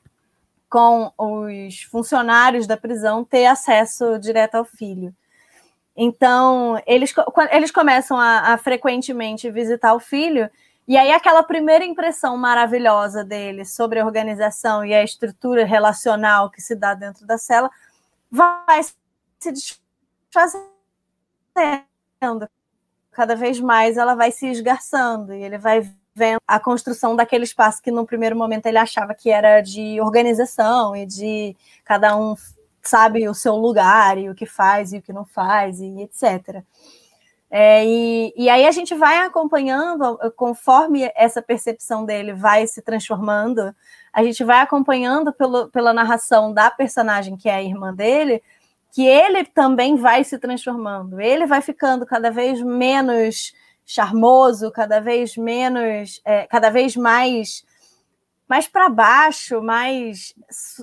com os funcionários da prisão, ter acesso direto ao filho. Então, eles, eles começam a, a frequentemente visitar o filho e aí, aquela primeira impressão maravilhosa dele sobre a organização e a estrutura relacional que se dá dentro da cela vai se desfazendo. Cada vez mais ela vai se esgarçando e ele vai vendo a construção daquele espaço que, no primeiro momento, ele achava que era de organização e de cada um sabe o seu lugar e o que faz e o que não faz e etc. É, e, e aí a gente vai acompanhando, conforme essa percepção dele vai se transformando, a gente vai acompanhando pelo, pela narração da personagem que é a irmã dele, que ele também vai se transformando. Ele vai ficando cada vez menos charmoso, cada vez menos, é, cada vez mais mais para baixo, mais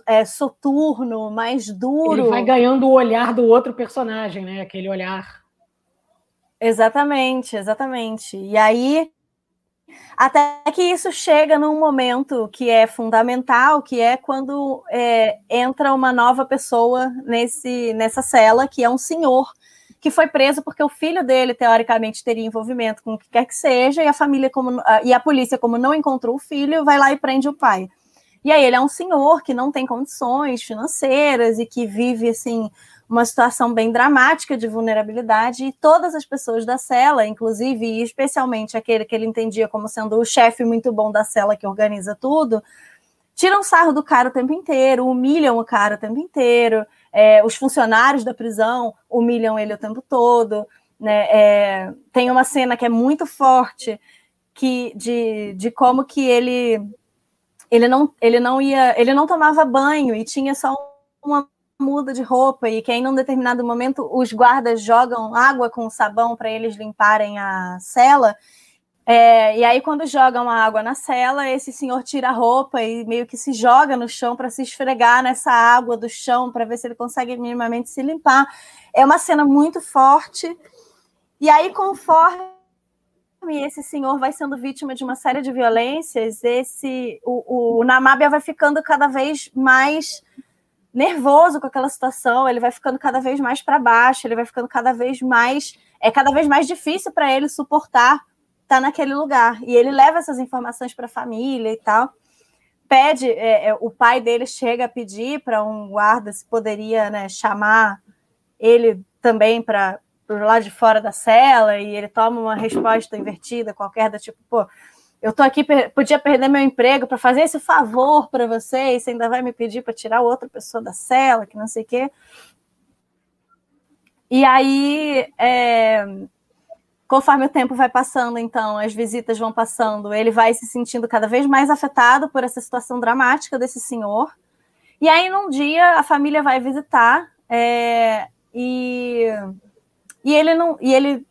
é, soturno, mais duro. Ele vai ganhando o olhar do outro personagem, né? Aquele olhar Exatamente, exatamente. E aí, até que isso chega num momento que é fundamental, que é quando é, entra uma nova pessoa nesse, nessa cela, que é um senhor que foi preso porque o filho dele, teoricamente, teria envolvimento com o que quer que seja, e a família, como, e a polícia, como não encontrou o filho, vai lá e prende o pai. E aí ele é um senhor que não tem condições financeiras e que vive assim uma situação bem dramática de vulnerabilidade e todas as pessoas da cela, inclusive e especialmente aquele que ele entendia como sendo o chefe muito bom da cela que organiza tudo, tiram sarro do cara o tempo inteiro, humilham o cara o tempo inteiro, é, os funcionários da prisão humilham ele o tempo todo. Né? É, tem uma cena que é muito forte que de, de como que ele ele não ele não ia ele não tomava banho e tinha só uma muda de roupa e que aí num determinado momento os guardas jogam água com sabão para eles limparem a cela. É, e aí, quando jogam a água na cela, esse senhor tira a roupa e meio que se joga no chão para se esfregar nessa água do chão para ver se ele consegue minimamente se limpar. É uma cena muito forte. E aí, conforme esse senhor vai sendo vítima de uma série de violências, esse o, o Namábia vai ficando cada vez mais nervoso com aquela situação, ele vai ficando cada vez mais para baixo, ele vai ficando cada vez mais é cada vez mais difícil para ele suportar estar tá naquele lugar. E ele leva essas informações para a família e tal. Pede, é, é, o pai dele chega a pedir para um guarda se poderia né, chamar ele também para lá de fora da cela, e ele toma uma resposta invertida, qualquer da tipo, pô, eu estou aqui, podia perder meu emprego para fazer esse favor para você, e você ainda vai me pedir para tirar outra pessoa da cela, que não sei o quê. E aí, é, conforme o tempo vai passando, então, as visitas vão passando, ele vai se sentindo cada vez mais afetado por essa situação dramática desse senhor. E aí, num dia, a família vai visitar é, e, e ele não. E ele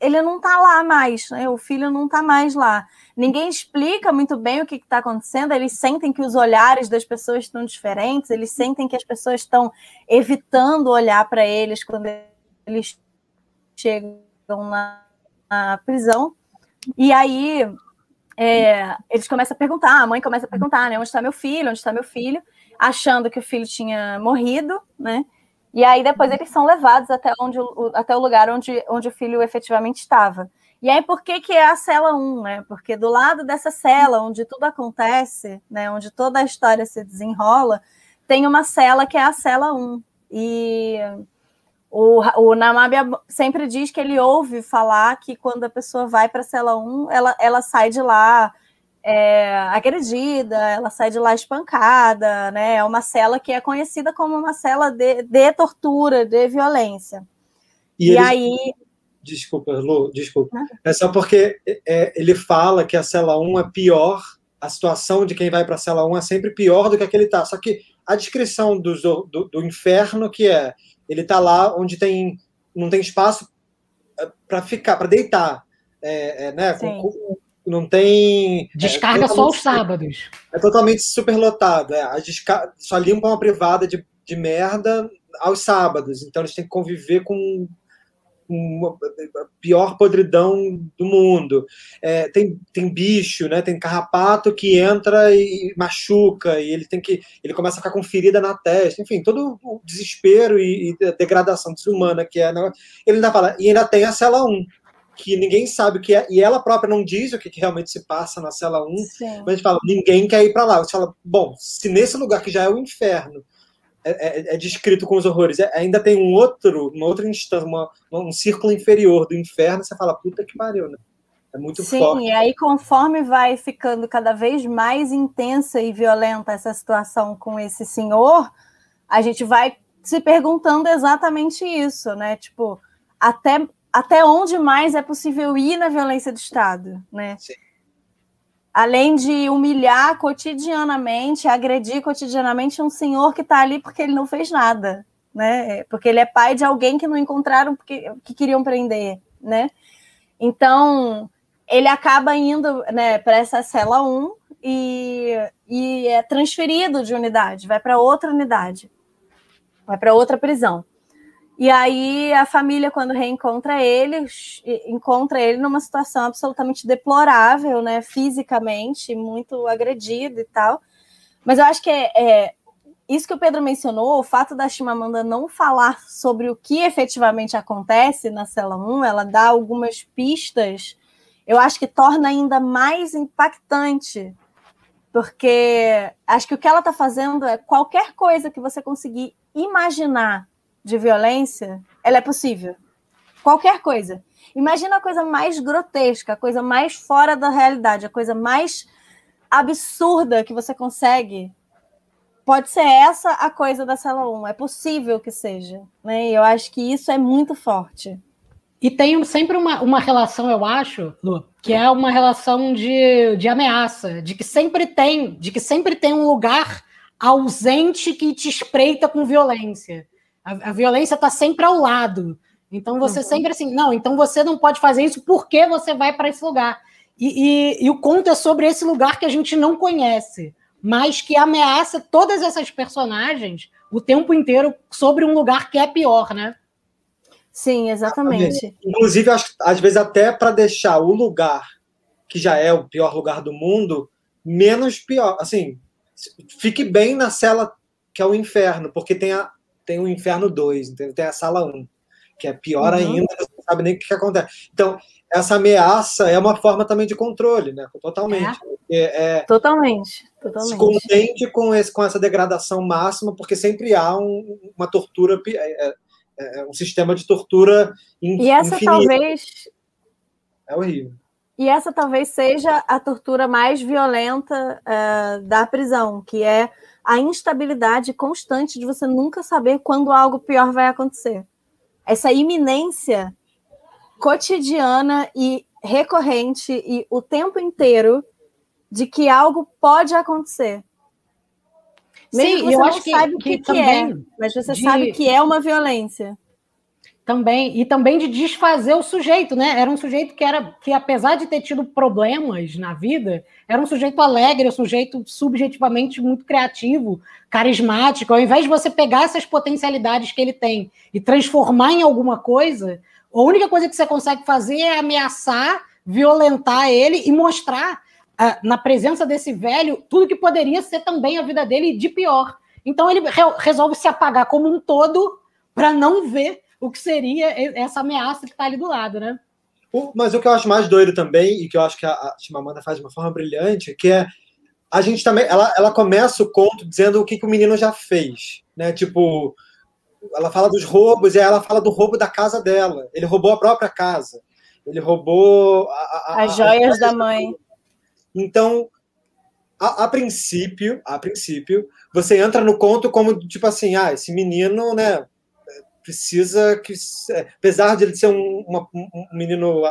ele não está lá mais, né? o filho não está mais lá. Ninguém explica muito bem o que está acontecendo, eles sentem que os olhares das pessoas estão diferentes, eles sentem que as pessoas estão evitando olhar para eles quando eles chegam na, na prisão. E aí é, eles começam a perguntar, a mãe começa a perguntar, né? Onde está meu filho? Onde está meu filho? Achando que o filho tinha morrido, né? E aí depois eles são levados até, onde, até o lugar onde, onde o filho efetivamente estava. E aí, por que, que é a cela 1? Né? Porque do lado dessa cela, onde tudo acontece, né, onde toda a história se desenrola, tem uma cela que é a cela 1. E o, o Namabia sempre diz que ele ouve falar que quando a pessoa vai para a cela 1, ela, ela sai de lá é, agredida, ela sai de lá espancada, né? É uma cela que é conhecida como uma cela de, de tortura, de violência. E, e aí. desculpa, Lu, desculpa. É só porque é, ele fala que a cela 1 é pior, a situação de quem vai para a cela 1 é sempre pior do que a que ele está. Só que a descrição do, do, do inferno, que é ele está lá onde tem não tem espaço é, para ficar, para deitar. É, é, né? Com, não tem. É, Descarga é só os sábados. É totalmente superlotado. É, a desca... Só limpa uma privada de, de merda aos sábados. Então eles têm que conviver com uma, a pior podridão do mundo. É, tem, tem bicho, né? Tem carrapato que entra e machuca, e ele tem que. ele começa a ficar com ferida na testa, enfim, todo o desespero e, e degradação desumana que é. Né? Ele ainda fala, e ainda tem a cela 1. Que ninguém sabe o que é, e ela própria não diz o que, que realmente se passa na cela 1, Sim. mas a gente fala, ninguém quer ir para lá. Você fala, bom, se nesse lugar que já é o inferno, é, é, é, descrito com os horrores. É, ainda tem um outro, uma outra instância, uma, um círculo inferior do inferno, você fala, puta que pariu, né? É muito Sim, forte. Sim, e aí conforme vai ficando cada vez mais intensa e violenta essa situação com esse senhor, a gente vai se perguntando exatamente isso, né? Tipo, até, até onde mais é possível ir na violência do Estado, né? Sim além de humilhar cotidianamente, agredir cotidianamente um senhor que está ali porque ele não fez nada, né? Porque ele é pai de alguém que não encontraram porque que queriam prender, né? Então ele acaba indo, né, para essa cela 1 e, e é transferido de unidade, vai para outra unidade, vai para outra prisão. E aí a família, quando reencontra ele, encontra ele numa situação absolutamente deplorável, né? Fisicamente, muito agredido e tal. Mas eu acho que é, é isso que o Pedro mencionou, o fato da Chimamanda não falar sobre o que efetivamente acontece na cela 1, ela dá algumas pistas, eu acho que torna ainda mais impactante. Porque acho que o que ela está fazendo é qualquer coisa que você conseguir imaginar de violência, ela é possível. Qualquer coisa. Imagina a coisa mais grotesca, a coisa mais fora da realidade, a coisa mais absurda que você consegue. Pode ser essa a coisa da cela 1. É possível que seja. Né? E eu acho que isso é muito forte. E tem sempre uma, uma relação, eu acho, Lu, que é uma relação de, de ameaça, de que sempre tem, de que sempre tem um lugar ausente que te espreita com violência. A, a violência está sempre ao lado. Então você uhum. sempre assim, não, então você não pode fazer isso porque você vai para esse lugar. E, e, e, o conto é sobre esse lugar que a gente não conhece, mas que ameaça todas essas personagens o tempo inteiro sobre um lugar que é pior, né? Sim, exatamente. Inclusive, acho, às vezes, até para deixar o lugar que já é o pior lugar do mundo menos pior. Assim, fique bem na cela que é o inferno, porque tem a, tem o Inferno 2, entendeu? tem a Sala 1, que é pior uhum. ainda, você não sabe nem o que, que, acontece. Então, essa ameaça é uma forma também de controle, né? Totalmente. É. É, totalmente, totalmente. Se contente com, esse, com essa degradação máxima, porque sempre há um, uma tortura, é, é, é, um sistema de tortura in, E essa talvez... É horrível. E essa talvez seja a tortura mais violenta uh, da prisão, que é a instabilidade constante de você nunca saber quando algo pior vai acontecer. Essa iminência cotidiana e recorrente e o tempo inteiro de que algo pode acontecer. Mesmo Sim, que você eu não acho que, saiba o que, que, que é, mas você de... sabe que é uma violência também e também de desfazer o sujeito, né? Era um sujeito que era que apesar de ter tido problemas na vida, era um sujeito alegre, um sujeito subjetivamente muito criativo, carismático. Ao invés de você pegar essas potencialidades que ele tem e transformar em alguma coisa, a única coisa que você consegue fazer é ameaçar, violentar ele e mostrar uh, na presença desse velho tudo que poderia ser também a vida dele de pior. Então ele re resolve se apagar como um todo para não ver o que seria essa ameaça que está ali do lado, né? Mas o que eu acho mais doido também, e que eu acho que a Chimamanda faz de uma forma brilhante, que é a gente também, ela, ela começa o conto dizendo o que, que o menino já fez, né? Tipo, ela fala dos roubos e ela fala do roubo da casa dela. Ele roubou a própria casa. Ele roubou a, a, as joias da mãe. Então, a, a, princípio, a princípio, você entra no conto como tipo assim, ah, esse menino, né, precisa que, apesar de ele ser um, uma, um menino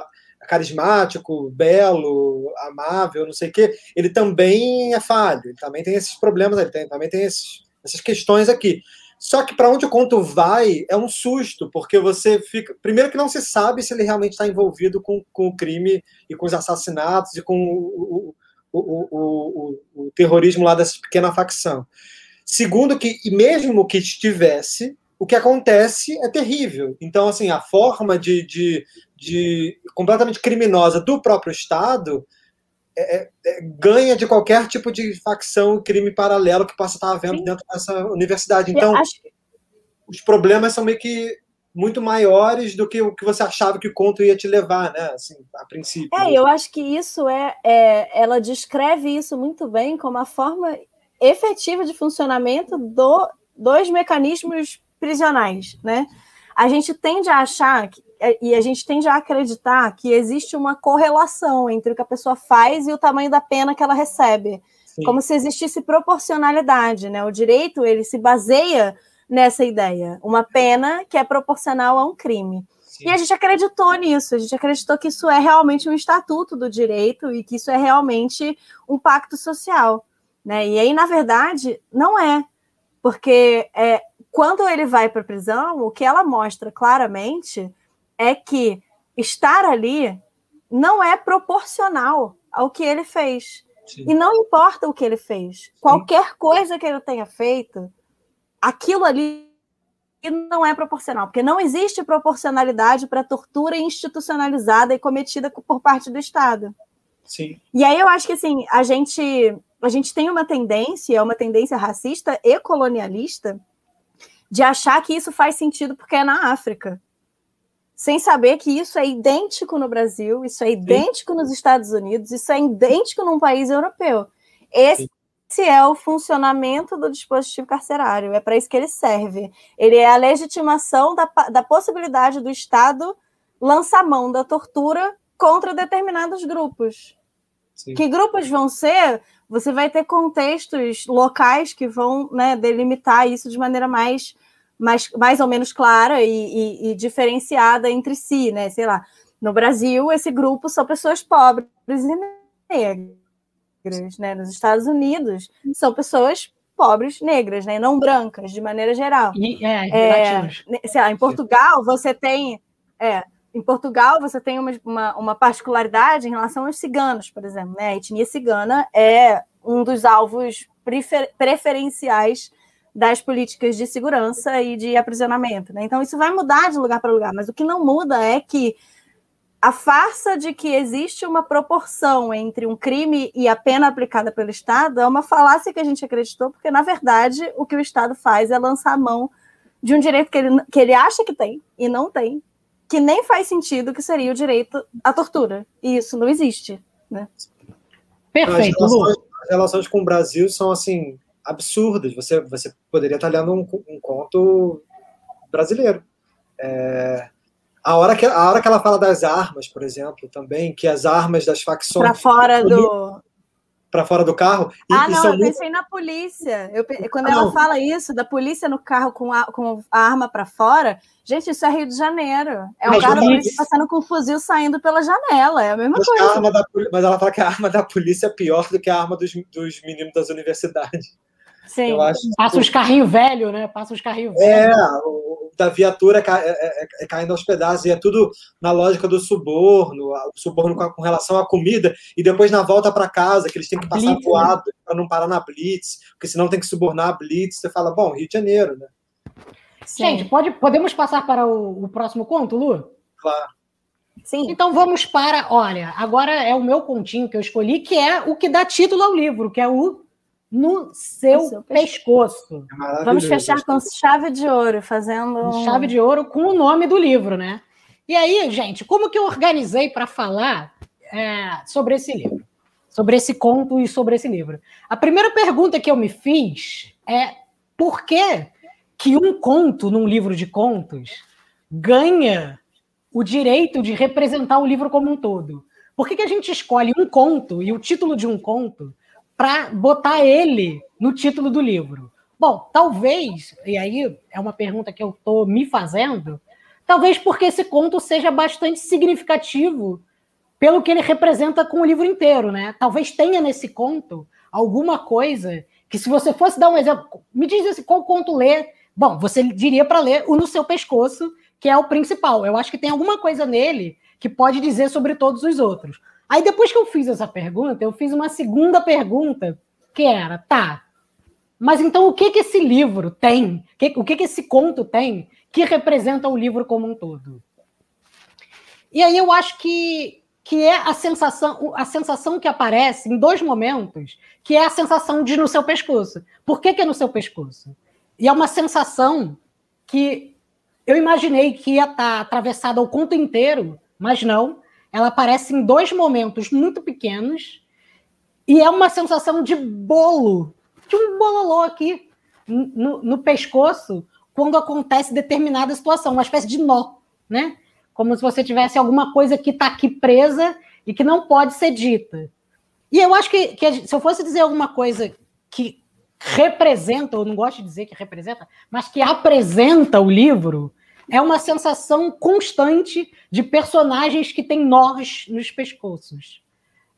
carismático, belo, amável, não sei o quê, ele também é falho, ele também tem esses problemas, ele tem, também tem esses, essas questões aqui. Só que para onde o conto vai é um susto, porque você fica. Primeiro, que não se sabe se ele realmente está envolvido com, com o crime e com os assassinatos e com o, o, o, o, terrorismo lá dessa pequena facção. Segundo, que e mesmo que estivesse, o que acontece é terrível. Então, assim, a forma de, de, de completamente criminosa do próprio Estado é, é, é ganha de qualquer tipo de facção, crime paralelo que possa estar havendo Sim. dentro dessa universidade. Então, acho... os problemas são meio que muito maiores do que o que você achava que o conto ia te levar, né? Assim, a princípio. É, eu acho que isso é, é, ela descreve isso muito bem como a forma efetiva de funcionamento do, dos mecanismos prisionais, né? A gente tende a achar que, é, e a gente tende a acreditar que existe uma correlação entre o que a pessoa faz e o tamanho da pena que ela recebe, Sim. como se existisse proporcionalidade, né? O direito ele se baseia nessa ideia, uma pena que é proporcional a um crime. Sim. E a gente acreditou nisso, a gente acreditou que isso é realmente um estatuto do direito e que isso é realmente um pacto social. Né? E aí, na verdade, não é, porque é, quando ele vai para a prisão, o que ela mostra claramente é que estar ali não é proporcional ao que ele fez. Sim. E não importa o que ele fez, qualquer coisa que ele tenha feito, aquilo ali não é proporcional, porque não existe proporcionalidade para tortura institucionalizada e cometida por parte do Estado. Sim. E aí eu acho que assim, a gente a gente tem uma tendência, uma tendência racista e colonialista de achar que isso faz sentido porque é na África. Sem saber que isso é idêntico no Brasil, isso é idêntico Sim. nos Estados Unidos, isso é idêntico num país europeu. Esse esse é o funcionamento do dispositivo carcerário, é para isso que ele serve. Ele é a legitimação da, da possibilidade do Estado lançar mão da tortura contra determinados grupos. Sim. Que grupos vão ser? Você vai ter contextos locais que vão né, delimitar isso de maneira mais, mais, mais ou menos clara e, e, e diferenciada entre si, né? Sei lá. No Brasil, esse grupo são pessoas pobres e negras né? Nos Estados Unidos são pessoas pobres negras, né? Não brancas, de maneira geral. E, é, é sei lá, em Portugal você tem, é, em Portugal você tem uma, uma, uma, particularidade em relação aos ciganos, por exemplo, né? A etnia cigana é um dos alvos prefer, preferenciais das políticas de segurança e de aprisionamento, né? Então isso vai mudar de lugar para lugar, mas o que não muda é que a farsa de que existe uma proporção entre um crime e a pena aplicada pelo Estado é uma falácia que a gente acreditou, porque, na verdade, o que o Estado faz é lançar a mão de um direito que ele, que ele acha que tem e não tem, que nem faz sentido, que seria o direito à tortura. E isso não existe. Né? Perfeito. As relações, as relações com o Brasil são, assim, absurdas. Você, você poderia estar lendo um, um conto brasileiro. É, a hora, que, a hora que ela fala das armas, por exemplo, também, que as armas das facções. Para fora do. Para fora do carro. E, ah, não, eu pensei na polícia. Eu, quando ah, ela não. fala isso, da polícia no carro com a, com a arma para fora, gente, isso é Rio de Janeiro. É um carro da polícia passando com um fuzil saindo pela janela. É a mesma mas coisa. A da, mas ela fala que a arma da polícia é pior do que a arma dos, dos meninos das universidades. Sim. Acho... Passa os carrinhos velhos, né? Passa os carrinhos velhos. É, o, da viatura é, é, é, é, caindo aos pedaços, e é tudo na lógica do suborno, o suborno com, com relação à comida, e depois na volta para casa, que eles têm que passar blitz, voado né? para não parar na Blitz, porque senão tem que subornar a Blitz. Você fala, bom, Rio de Janeiro, né? Gente, pode, podemos passar para o, o próximo conto, Lu? Claro. Sim. Então vamos para. Olha, agora é o meu continho que eu escolhi, que é o que dá título ao livro, que é o no seu, seu pescoço. É Vamos fechar com chave de ouro, fazendo. Chave de ouro com o nome do livro, né? E aí, gente, como que eu organizei para falar é, sobre esse livro? Sobre esse conto e sobre esse livro? A primeira pergunta que eu me fiz é por que, que um conto num livro de contos ganha o direito de representar o livro como um todo? Por que, que a gente escolhe um conto e o título de um conto para botar ele no título do livro. Bom, talvez, e aí é uma pergunta que eu estou me fazendo, talvez porque esse conto seja bastante significativo pelo que ele representa com o livro inteiro, né? Talvez tenha nesse conto alguma coisa que, se você fosse dar um exemplo, me diz assim, qual conto ler? Bom, você diria para ler o No Seu Pescoço, que é o principal. Eu acho que tem alguma coisa nele que pode dizer sobre todos os outros. Aí, depois que eu fiz essa pergunta, eu fiz uma segunda pergunta, que era, tá, mas então o que, que esse livro tem, o que, que esse conto tem que representa o livro como um todo? E aí eu acho que, que é a sensação, a sensação que aparece em dois momentos, que é a sensação de no seu pescoço. Por que, que é no seu pescoço? E é uma sensação que eu imaginei que ia estar atravessada o conto inteiro, mas não. Ela aparece em dois momentos muito pequenos e é uma sensação de bolo, de um bololô aqui no, no pescoço quando acontece determinada situação, uma espécie de nó, né? Como se você tivesse alguma coisa que está aqui presa e que não pode ser dita. E eu acho que, que se eu fosse dizer alguma coisa que representa, ou não gosto de dizer que representa, mas que apresenta o livro, é uma sensação constante de personagens que têm nós nos pescoços.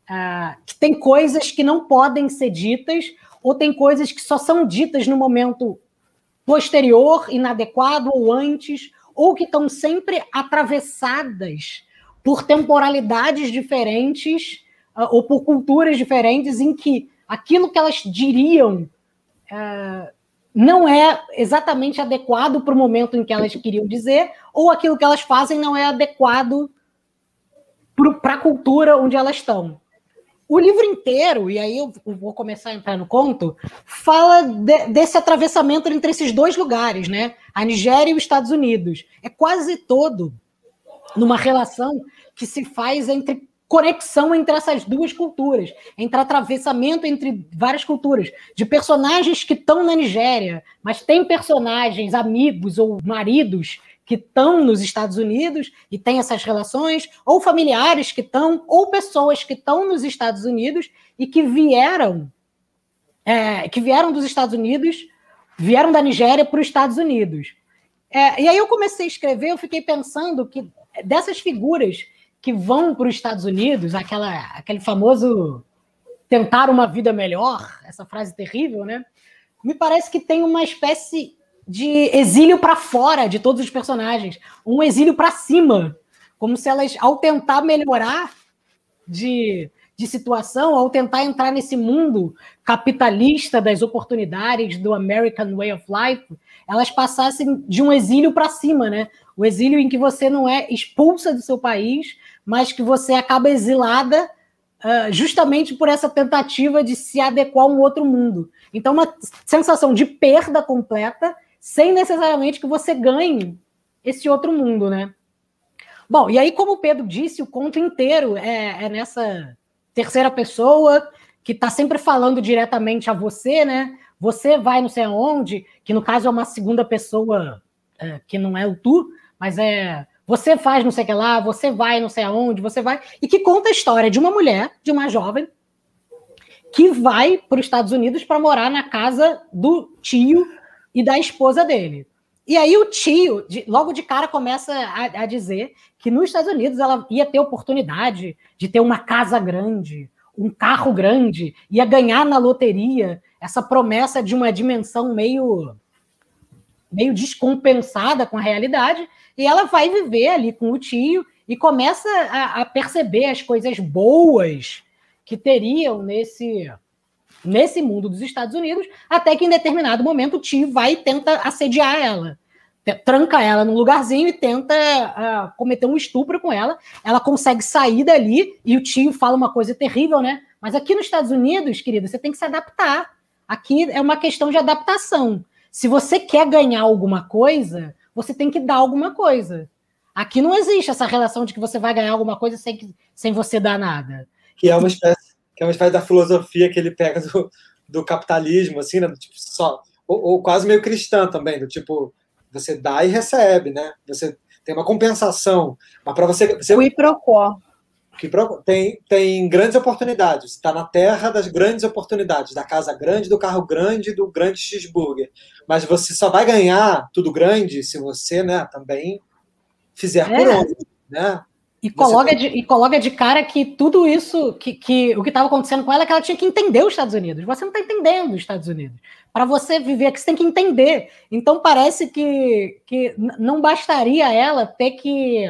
Uh, que tem coisas que não podem ser ditas, ou tem coisas que só são ditas no momento posterior, inadequado ou antes, ou que estão sempre atravessadas por temporalidades diferentes uh, ou por culturas diferentes em que aquilo que elas diriam uh, não é exatamente adequado para o momento em que elas queriam dizer, ou aquilo que elas fazem não é adequado para a cultura onde elas estão. O livro inteiro, e aí eu vou começar a entrar no conto, fala de, desse atravessamento entre esses dois lugares, né? A Nigéria e os Estados Unidos. É quase todo numa relação que se faz entre conexão entre essas duas culturas, entre atravessamento entre várias culturas, de personagens que estão na Nigéria, mas tem personagens, amigos ou maridos que estão nos Estados Unidos e têm essas relações, ou familiares que estão, ou pessoas que estão nos Estados Unidos e que vieram, é, que vieram dos Estados Unidos, vieram da Nigéria para os Estados Unidos. É, e aí eu comecei a escrever, eu fiquei pensando que dessas figuras que vão para os Estados Unidos, aquela, aquele famoso tentar uma vida melhor, essa frase terrível, né? Me parece que tem uma espécie de exílio para fora de todos os personagens, um exílio para cima, como se elas, ao tentar melhorar de, de situação, ao tentar entrar nesse mundo capitalista das oportunidades do American Way of Life, elas passassem de um exílio para cima, né? O exílio em que você não é expulsa do seu país, mas que você acaba exilada uh, justamente por essa tentativa de se adequar a um outro mundo. Então, uma sensação de perda completa, sem necessariamente que você ganhe esse outro mundo, né? Bom, e aí, como o Pedro disse, o conto inteiro é, é nessa terceira pessoa que está sempre falando diretamente a você, né? Você vai não sei aonde, que no caso é uma segunda pessoa é, que não é o tu, mas é você faz não sei o que lá, você vai não sei aonde, você vai. E que conta a história de uma mulher, de uma jovem, que vai para os Estados Unidos para morar na casa do tio e da esposa dele. E aí o tio, de, logo de cara, começa a, a, dizer que nos Estados Unidos ela ia ter oportunidade de ter uma casa grande, um carro grande, ia ganhar na loteria essa promessa de uma dimensão meio meio descompensada com a realidade, e ela vai viver ali com o tio e começa a, a perceber as coisas boas que teriam nesse nesse mundo dos Estados Unidos, até que em determinado momento o tio vai e tenta assediar ela. Tranca ela num lugarzinho e tenta uh, cometer um estupro com ela. Ela consegue sair dali e o tio fala uma coisa terrível, né? Mas aqui nos Estados Unidos, querida, você tem que se adaptar. Aqui é uma questão de adaptação. Se você quer ganhar alguma coisa, você tem que dar alguma coisa. Aqui não existe essa relação de que você vai ganhar alguma coisa sem, sem você dar nada. Que é uma espécie, que é uma espécie da filosofia que ele pega do, do capitalismo, assim, né? Tipo, só, ou, ou, quase meio cristã também, do tipo, você dá e recebe, né? Você tem uma compensação. Mas para você. você... O pro quo. Que tem, tem grandes oportunidades. Está na terra das grandes oportunidades, da casa grande, do carro grande, do grande cheeseburger. Mas você só vai ganhar tudo grande se você né, também fizer é. por onde. Né? E coloca, de, e coloca de cara que tudo isso, que, que o que estava acontecendo com ela é que ela tinha que entender os Estados Unidos. Você não está entendendo os Estados Unidos. Para você viver aqui, você tem que entender. Então parece que, que não bastaria ela ter que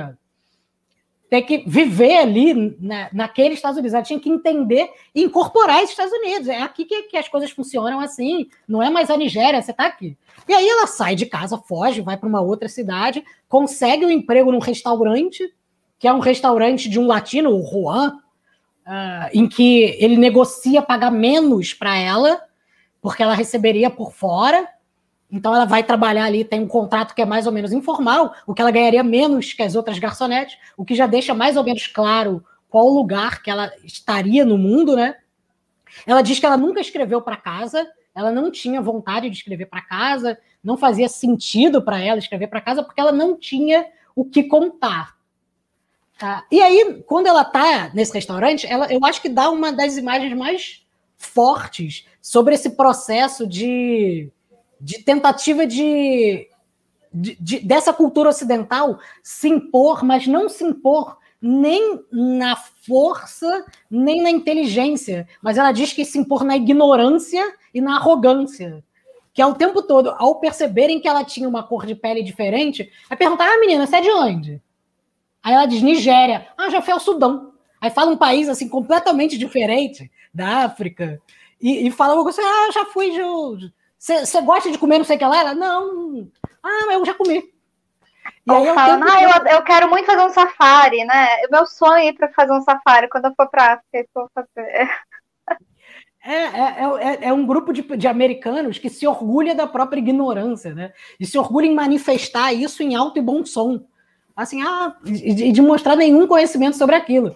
ter que viver ali na, naqueles Estados Unidos. Ela tinha que entender e incorporar esses Estados Unidos. É aqui que, que as coisas funcionam assim. Não é mais a Nigéria, você está aqui. E aí ela sai de casa, foge, vai para uma outra cidade, consegue um emprego num restaurante que é um restaurante de um latino, o Juan, uh, em que ele negocia pagar menos para ela, porque ela receberia por fora. Então ela vai trabalhar ali, tem um contrato que é mais ou menos informal, o que ela ganharia menos que as outras garçonetes, o que já deixa mais ou menos claro qual lugar que ela estaria no mundo, né? Ela diz que ela nunca escreveu para casa, ela não tinha vontade de escrever para casa, não fazia sentido para ela escrever para casa porque ela não tinha o que contar. Tá? E aí, quando ela está nesse restaurante, ela, eu acho que dá uma das imagens mais fortes sobre esse processo de, de tentativa de, de, de, dessa cultura ocidental se impor, mas não se impor nem na força, nem na inteligência, mas ela diz que se impor na ignorância e na arrogância. Que é o tempo todo, ao perceberem que ela tinha uma cor de pele diferente, é perguntar: ah, menina, você é de onde? Aí ela diz Nigéria. Ah, já foi ao Sudão. Aí fala um país assim completamente diferente da África. E, e fala ah, já fui. Você gosta de comer não sei o que lá? Ela, não. Ah, eu já comi. E Ou aí fala, ah, eu, eu quero muito fazer um safari, né? É meu sonho é ir para fazer um safari quando eu for para África. Eu fazer. É, é, é, é, um grupo de, de, americanos que se orgulha da própria ignorância, né? E se orgulha em manifestar isso em alto e bom som assim, ah, e de mostrar nenhum conhecimento sobre aquilo.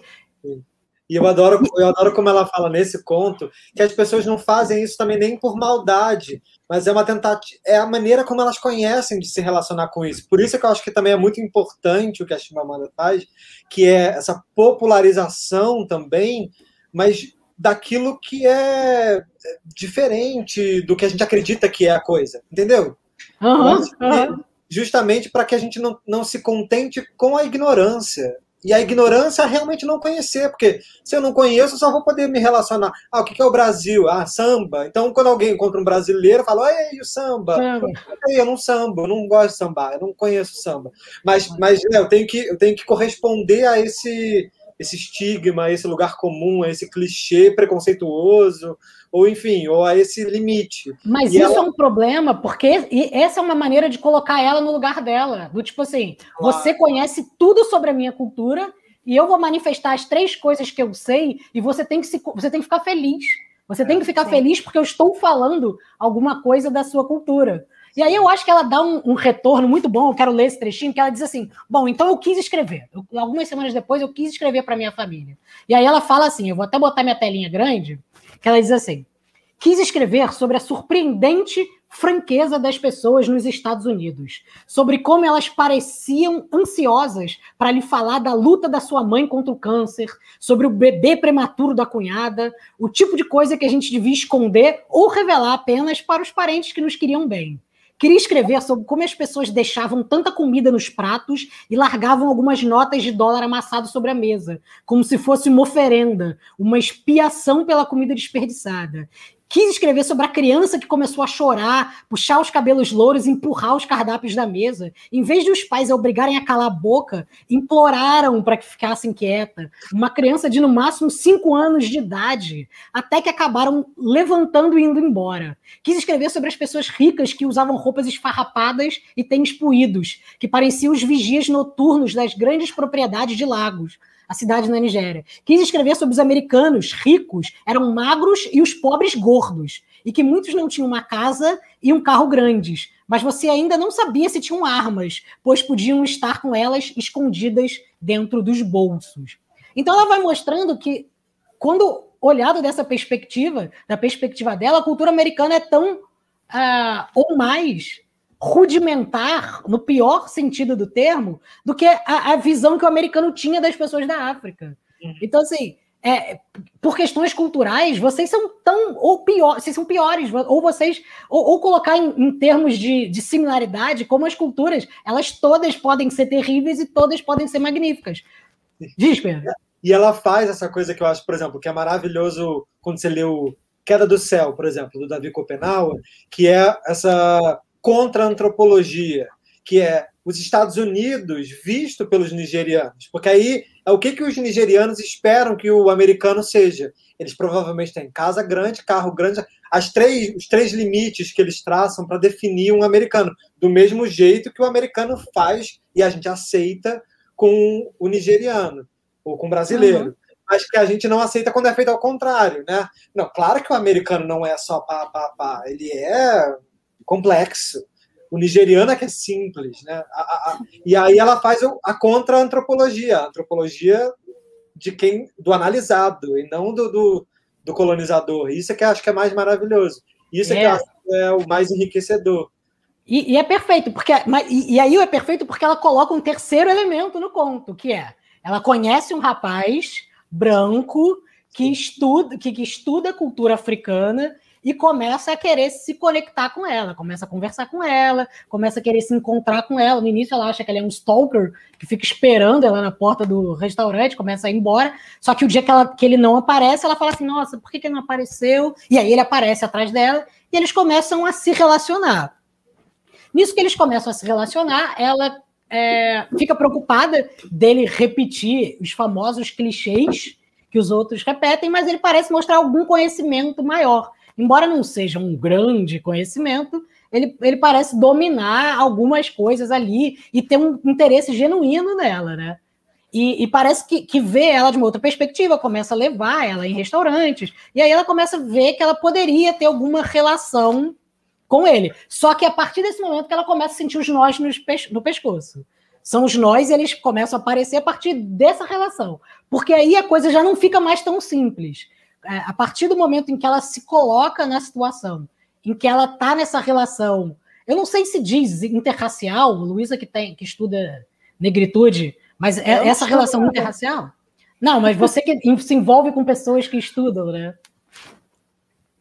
E eu adoro, eu adoro como ela fala nesse conto que as pessoas não fazem isso também nem por maldade, mas é uma tentativa, é a maneira como elas conhecem de se relacionar com isso. Por isso que eu acho que também é muito importante o que a Chimamanda faz, que é essa popularização também, mas daquilo que é diferente do que a gente acredita que é a coisa, entendeu? Uhum, uhum justamente para que a gente não, não se contente com a ignorância. E a ignorância é realmente não conhecer, porque se eu não conheço, eu só vou poder me relacionar. Ah, o que é o Brasil? Ah, samba. Então, quando alguém encontra um brasileiro, fala, ei, o samba. Ei, eu não samba, eu não gosto de sambar, eu não conheço samba. Mas, mas né, eu, tenho que, eu tenho que corresponder a esse, esse estigma, esse lugar comum, esse clichê preconceituoso, ou enfim, ou a esse limite. Mas e isso ela... é um problema, porque essa é uma maneira de colocar ela no lugar dela. Do tipo assim, claro. você conhece tudo sobre a minha cultura e eu vou manifestar as três coisas que eu sei e você tem que, se, você tem que ficar feliz. Você é, tem que ficar sim. feliz porque eu estou falando alguma coisa da sua cultura. E aí eu acho que ela dá um, um, retorno muito bom. Eu quero ler esse trechinho que ela diz assim: bom, então eu quis escrever. Eu, algumas semanas depois eu quis escrever para minha família. E aí ela fala assim: eu vou até botar minha telinha grande que ela diz assim: quis escrever sobre a surpreendente franqueza das pessoas nos Estados Unidos, sobre como elas pareciam ansiosas para lhe falar da luta da sua mãe contra o câncer, sobre o bebê prematuro da cunhada, o tipo de coisa que a gente devia esconder ou revelar apenas para os parentes que nos queriam bem. Queria escrever sobre como as pessoas deixavam tanta comida nos pratos e largavam algumas notas de dólar amassado sobre a mesa, como se fosse uma oferenda, uma expiação pela comida desperdiçada. Quis escrever sobre a criança que começou a chorar, puxar os cabelos louros, empurrar os cardápios da mesa. Em vez de os pais a obrigarem a calar a boca, imploraram para que ficassem quieta. Uma criança de no máximo cinco anos de idade, até que acabaram levantando e indo embora. Quis escrever sobre as pessoas ricas que usavam roupas esfarrapadas e tênis puídos, que pareciam os vigias noturnos das grandes propriedades de lagos a cidade na Nigéria. Quis escrever sobre os americanos ricos, eram magros e os pobres gordos, e que muitos não tinham uma casa e um carro grandes, mas você ainda não sabia se tinham armas, pois podiam estar com elas escondidas dentro dos bolsos. Então ela vai mostrando que quando olhado dessa perspectiva, da perspectiva dela, a cultura americana é tão uh, ou mais rudimentar, no pior sentido do termo, do que a, a, visão que o americano tinha das pessoas da África. Uhum. Então, assim, é, por questões culturais, vocês são tão ou pior, vocês são piores, ou vocês, ou, ou colocar em, em termos de, de, similaridade, como as culturas, elas todas podem ser terríveis e todas podem ser magníficas. Diz, Pedro. E ela faz essa coisa que eu acho, por exemplo, que é maravilhoso quando você lê o Queda do Céu, por exemplo, do Davi Copenau, que é essa contra-antropologia, que é os Estados Unidos visto pelos nigerianos. Porque aí é o que, que os nigerianos esperam que o americano seja. Eles provavelmente têm casa grande, carro grande, as três, os três limites que eles traçam para definir um americano, do mesmo jeito que o americano faz e a gente aceita com o nigeriano ou com o brasileiro. Uhum. Mas que a gente não aceita quando é feito ao contrário, né? Não, claro que o americano não é só pá, pá, pá. Ele é complexo. O nigeriano é que é simples, né? A, a, e aí ela faz a contra-antropologia, a antropologia de quem do analisado e não do, do, do colonizador. Isso é que eu acho que é mais maravilhoso. Isso é, é que é o mais enriquecedor. E, e, é perfeito, porque e, e aí é perfeito porque ela coloca um terceiro elemento no conto, que é ela conhece um rapaz branco que estuda, que, que estuda a cultura africana e começa a querer se conectar com ela, começa a conversar com ela, começa a querer se encontrar com ela. No início ela acha que ele é um stalker que fica esperando ela na porta do restaurante, começa a ir embora. Só que o dia que, ela, que ele não aparece, ela fala assim: Nossa, por que, que ele não apareceu? E aí ele aparece atrás dela e eles começam a se relacionar. Nisso que eles começam a se relacionar, ela é, fica preocupada dele repetir os famosos clichês que os outros repetem, mas ele parece mostrar algum conhecimento maior. Embora não seja um grande conhecimento, ele, ele parece dominar algumas coisas ali e ter um interesse genuíno nela, né? E, e, parece que, que vê ela de uma outra perspectiva, começa a levar ela em restaurantes, e aí ela começa a ver que ela poderia ter alguma relação com ele. Só que a partir desse momento que ela começa a sentir os nós no pescoço. São os nós, eles começam a aparecer a partir dessa relação. Porque aí a coisa já não fica mais tão simples. É, a partir do momento em que ela se coloca na situação, em que ela está nessa relação, eu não sei se diz interracial, Luísa que tem que estuda negritude, mas é, essa relação interracial? Não, mas você que se envolve com pessoas que estudam, né?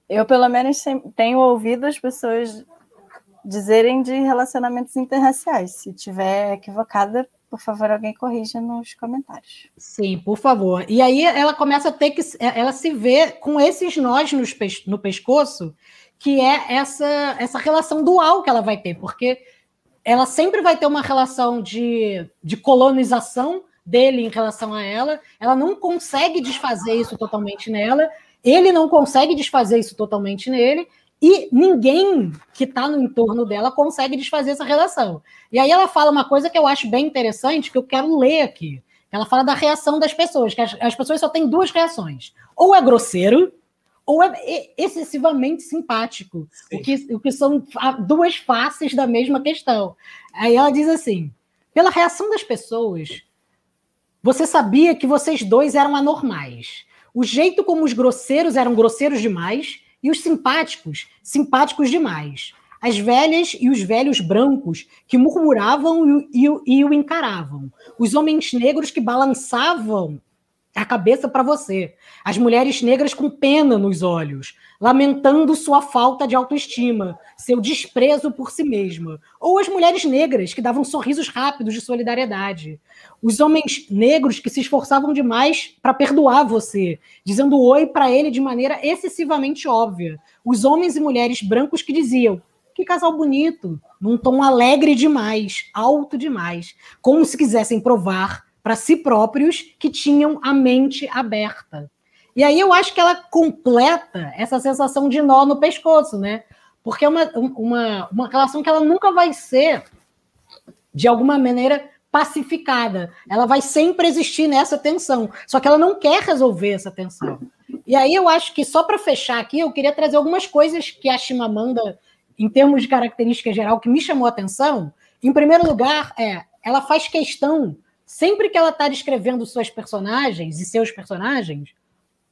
Eu, pelo menos, tenho ouvido as pessoas dizerem de relacionamentos interraciais. Se tiver equivocada, por favor, alguém corrija nos comentários. Sim, por favor. E aí ela começa a ter que. Ela se vê com esses nós no pescoço, que é essa, essa relação dual que ela vai ter, porque ela sempre vai ter uma relação de, de colonização dele em relação a ela, ela não consegue desfazer isso totalmente nela, ele não consegue desfazer isso totalmente nele, e ninguém que está no entorno dela consegue desfazer essa relação. E aí ela fala uma coisa que eu acho bem interessante, que eu quero ler aqui. Ela fala da reação das pessoas, que as, as pessoas só têm duas reações. Ou é grosseiro, ou é excessivamente simpático, o que, o que são duas faces da mesma questão. Aí ela diz assim: pela reação das pessoas, você sabia que vocês dois eram anormais. O jeito como os grosseiros eram grosseiros demais e os simpáticos, simpáticos demais. As velhas e os velhos brancos que murmuravam e, e, e o encaravam. Os homens negros que balançavam a cabeça para você. As mulheres negras com pena nos olhos, lamentando sua falta de autoestima, seu desprezo por si mesma. Ou as mulheres negras que davam sorrisos rápidos de solidariedade. Os homens negros que se esforçavam demais para perdoar você, dizendo oi para ele de maneira excessivamente óbvia. Os homens e mulheres brancos que diziam: que casal bonito, num tom alegre demais, alto demais, como se quisessem provar para si próprios que tinham a mente aberta. E aí eu acho que ela completa essa sensação de nó no pescoço, né? Porque é uma, uma, uma relação que ela nunca vai ser, de alguma maneira, pacificada. Ela vai sempre existir nessa tensão. Só que ela não quer resolver essa tensão. E aí eu acho que, só para fechar aqui, eu queria trazer algumas coisas que a Chimamanda, em termos de característica geral, que me chamou a atenção. Em primeiro lugar, é ela faz questão sempre que ela está descrevendo suas personagens e seus personagens,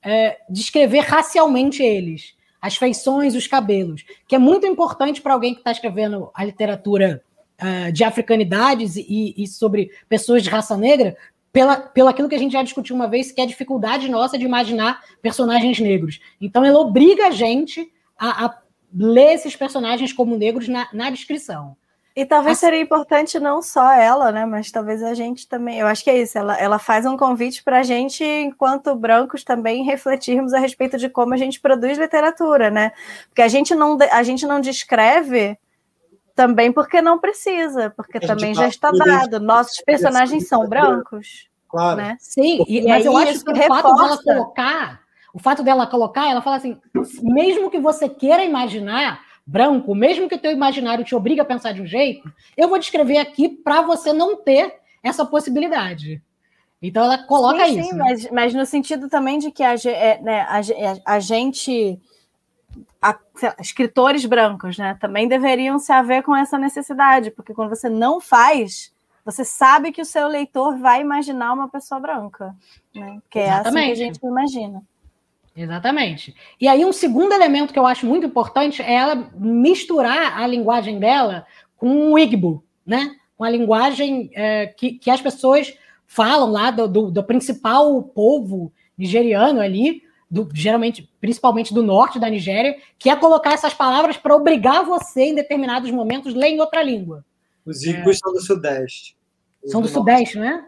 é, descrever racialmente eles, as feições, os cabelos, que é muito importante para alguém que está escrevendo a literatura uh, de africanidades e, e, sobre pessoas de raça negra, pela, pelo aquilo que a gente já discutiu uma vez, que é a dificuldade nossa de imaginar personagens negros. Então, ela obriga a gente a, a ler esses personagens como negros na, na descrição. E talvez assim, seria importante não só ela, né? Mas talvez a gente também. Eu acho que é isso. Ela, ela faz um convite para a gente, enquanto brancos, também refletirmos a respeito de como a gente produz literatura, né? Porque a gente não, a gente não descreve também porque não precisa, porque também já está dado. Nossos personagens são brancos. Claro. Né? Sim, e, mas eu acho que o fato dela colocar, o fato dela colocar, ela fala assim, mesmo que você queira imaginar branco, mesmo que o teu imaginário te obrigue a pensar de um jeito, eu vou descrever aqui para você não ter essa possibilidade. Então ela coloca sim, isso. Sim, né? mas, mas no sentido também de que a, é, né, a, é, a gente, a, lá, escritores brancos, né, também deveriam se haver com essa necessidade, porque quando você não faz, você sabe que o seu leitor vai imaginar uma pessoa branca, né? Que é Exatamente. assim que a gente imagina. Exatamente. E aí, um segundo elemento que eu acho muito importante é ela misturar a linguagem dela com o Igbo, né? Com a linguagem é, que, que as pessoas falam lá do, do, do principal povo nigeriano ali, do, geralmente, principalmente do norte da Nigéria, que é colocar essas palavras para obrigar você, em determinados momentos, ler em outra língua. Os Igbos é. são do Sudeste. São do, do Sudeste, né?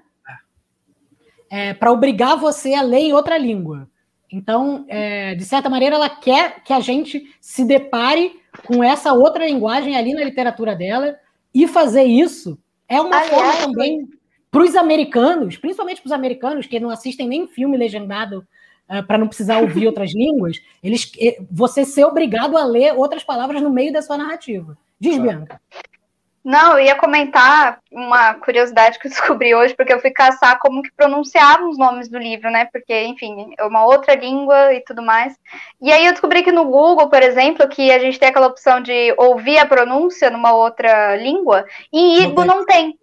É, é para obrigar você a ler em outra língua. Então, é, de certa maneira, ela quer que a gente se depare com essa outra linguagem ali na literatura dela, e fazer isso é uma Aliás, forma também para os americanos, principalmente para os americanos que não assistem nem filme legendado uh, para não precisar ouvir outras línguas, eles, você ser obrigado a ler outras palavras no meio da sua narrativa. Diz, Bianca. Não, eu ia comentar uma curiosidade que eu descobri hoje, porque eu fui caçar como que pronunciavam os nomes do livro, né? Porque, enfim, é uma outra língua e tudo mais. E aí eu descobri que no Google, por exemplo, que a gente tem aquela opção de ouvir a pronúncia numa outra língua, e em Igbo não tem.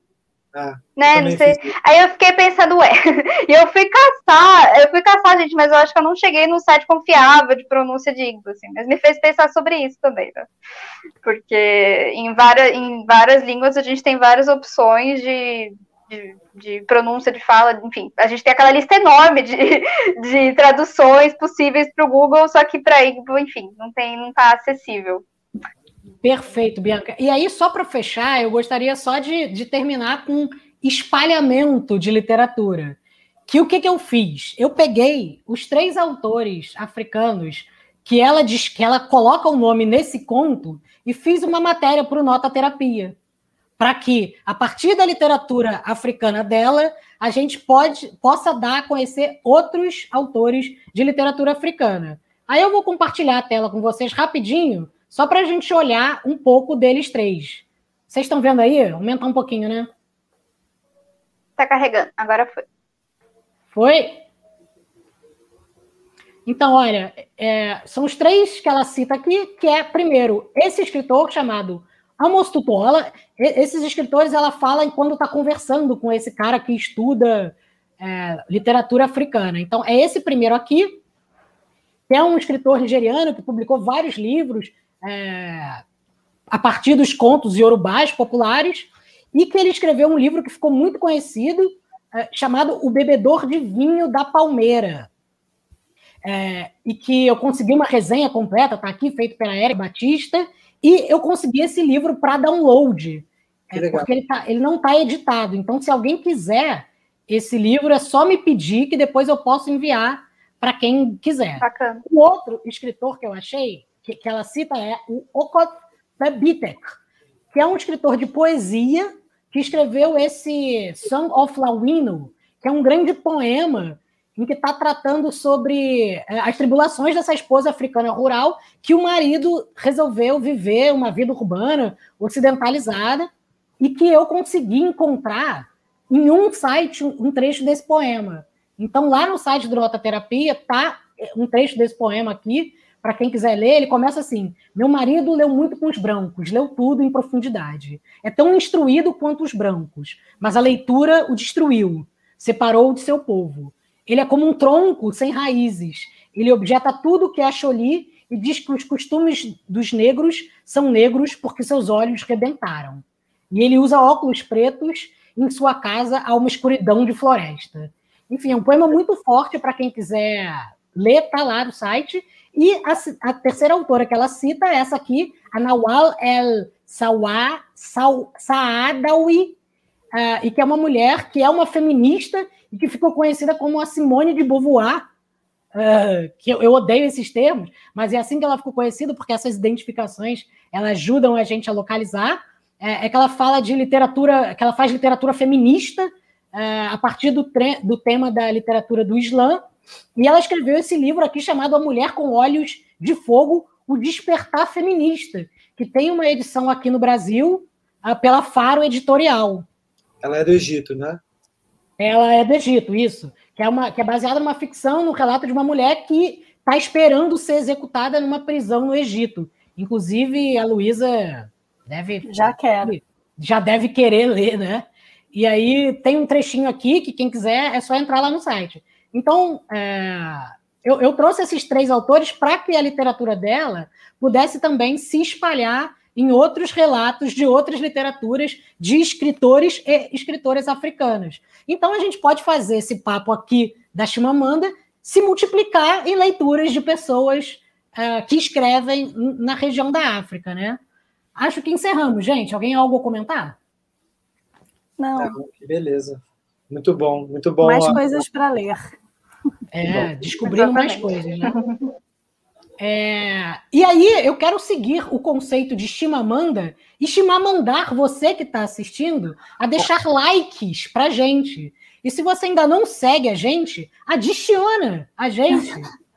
Ah, né? Não sei. Aí eu fiquei pensando, ué, e eu fui caçar, eu fui caçar, gente, mas eu acho que eu não cheguei no site confiável de pronúncia de Igbo, assim, mas me fez pensar sobre isso também, né? Porque em várias, em várias línguas a gente tem várias opções de, de, de, pronúncia, de fala, enfim, a gente tem aquela lista enorme de, de traduções possíveis para o Google, só que para enfim, não tem, não está acessível. Perfeito, Bianca. E aí, só para fechar, eu gostaria só de, de terminar com espalhamento de literatura. Que o que, que eu fiz? Eu peguei os três autores africanos que ela diz que ela coloca o nome nesse conto e fiz uma matéria para o Nota Terapia. Para que, a partir da literatura africana dela, a gente pode, possa dar a conhecer outros autores de literatura africana. Aí eu vou compartilhar a tela com vocês rapidinho só para a gente olhar um pouco deles três. Vocês estão vendo aí? Aumentar um pouquinho, né? Tá carregando, agora foi. Foi? Então, olha, é, são os três que ela cita aqui, que é, primeiro, esse escritor chamado Amos Tutuola. Esses escritores ela fala quando está conversando com esse cara que estuda é, literatura africana. Então, é esse primeiro aqui, que é um escritor nigeriano que publicou vários livros é, a partir dos contos iorubás populares, e que ele escreveu um livro que ficou muito conhecido, é, chamado O Bebedor de Vinho da Palmeira. É, e que eu consegui uma resenha completa, está aqui, feito pela Eric Batista, e eu consegui esse livro para download, é, porque ele, tá, ele não está editado. Então, se alguém quiser esse livro, é só me pedir que depois eu posso enviar para quem quiser. Bacana. O outro escritor que eu achei que, que ela cita é o Okot Bebitek, que é um escritor de poesia que escreveu esse Song of Lawino, que é um grande poema em que está tratando sobre é, as tribulações dessa esposa africana rural que o marido resolveu viver uma vida urbana, ocidentalizada, e que eu consegui encontrar em um site um trecho desse poema. Então, lá no site do Rota Terapia, está um trecho desse poema aqui, para quem quiser ler, ele começa assim: Meu marido leu muito com os brancos, leu tudo em profundidade. É tão instruído quanto os brancos, mas a leitura o destruiu, separou de seu povo. Ele é como um tronco sem raízes. Ele objeta tudo que achou ali e diz que os costumes dos negros são negros porque seus olhos rebentaram. E ele usa óculos pretos em sua casa há uma escuridão de floresta. Enfim, é um poema muito forte para quem quiser ler, está lá no site. E a, a, terceira autora que ela cita é essa aqui, a Nawal El Saadawi, uh, e que é uma mulher que é uma feminista e que ficou conhecida como a Simone de Beauvoir, uh, que eu, eu, odeio esses termos, mas é assim que ela ficou conhecida, porque essas identificações elas ajudam a gente a localizar. É, é que ela fala de literatura, que ela faz literatura feminista uh, a partir do, do tema da literatura do Islã, e ela escreveu esse livro aqui chamado A Mulher com Olhos de Fogo, O Despertar Feminista, que tem uma edição aqui no Brasil uh, pela Faro Editorial. Ela é do Egito, né? Ela é do Egito, isso. Que é, uma, que é baseada numa ficção, no relato de uma mulher que está esperando ser executada numa prisão no Egito. Inclusive, a Luísa deve. Já quer. Já deve querer ler, né? E aí tem um trechinho aqui que quem quiser é só entrar lá no site. Então, é, eu, eu trouxe esses três autores para que a literatura dela pudesse também se espalhar em outros relatos de outras literaturas de escritores e escritoras africanas. Então a gente pode fazer esse papo aqui da Chimamanda se multiplicar em leituras de pessoas uh, que escrevem na região da África, né? Acho que encerramos, gente. Alguém algo a comentar? Não. Tá beleza. Muito bom, muito bom. Mais coisas para ler. É, descobrindo mais coisas, né? É, e aí eu quero seguir o conceito de Chimamanda e chimamandar você que está assistindo a deixar likes para gente. E se você ainda não segue a gente, adiciona a gente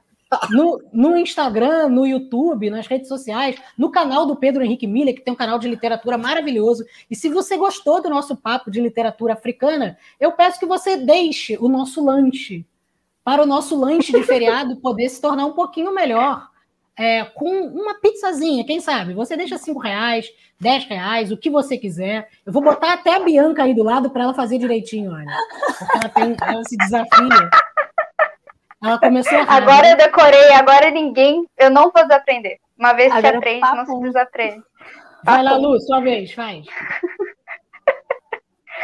no, no Instagram, no YouTube, nas redes sociais, no canal do Pedro Henrique Miller, que tem um canal de literatura maravilhoso. E se você gostou do nosso papo de literatura africana, eu peço que você deixe o nosso lanche para o nosso lanche de feriado poder se tornar um pouquinho melhor é, com uma pizzazinha, quem sabe? Você deixa cinco reais, dez reais, o que você quiser. Eu vou botar até a Bianca aí do lado para ela fazer direitinho, olha. Porque ela, tem, ela se desafia. Ela começou a Agora eu decorei, agora ninguém. Eu não vou desaprender. Uma vez que aprende, não se desaprende. Vai lá, Lu, sua vez, faz.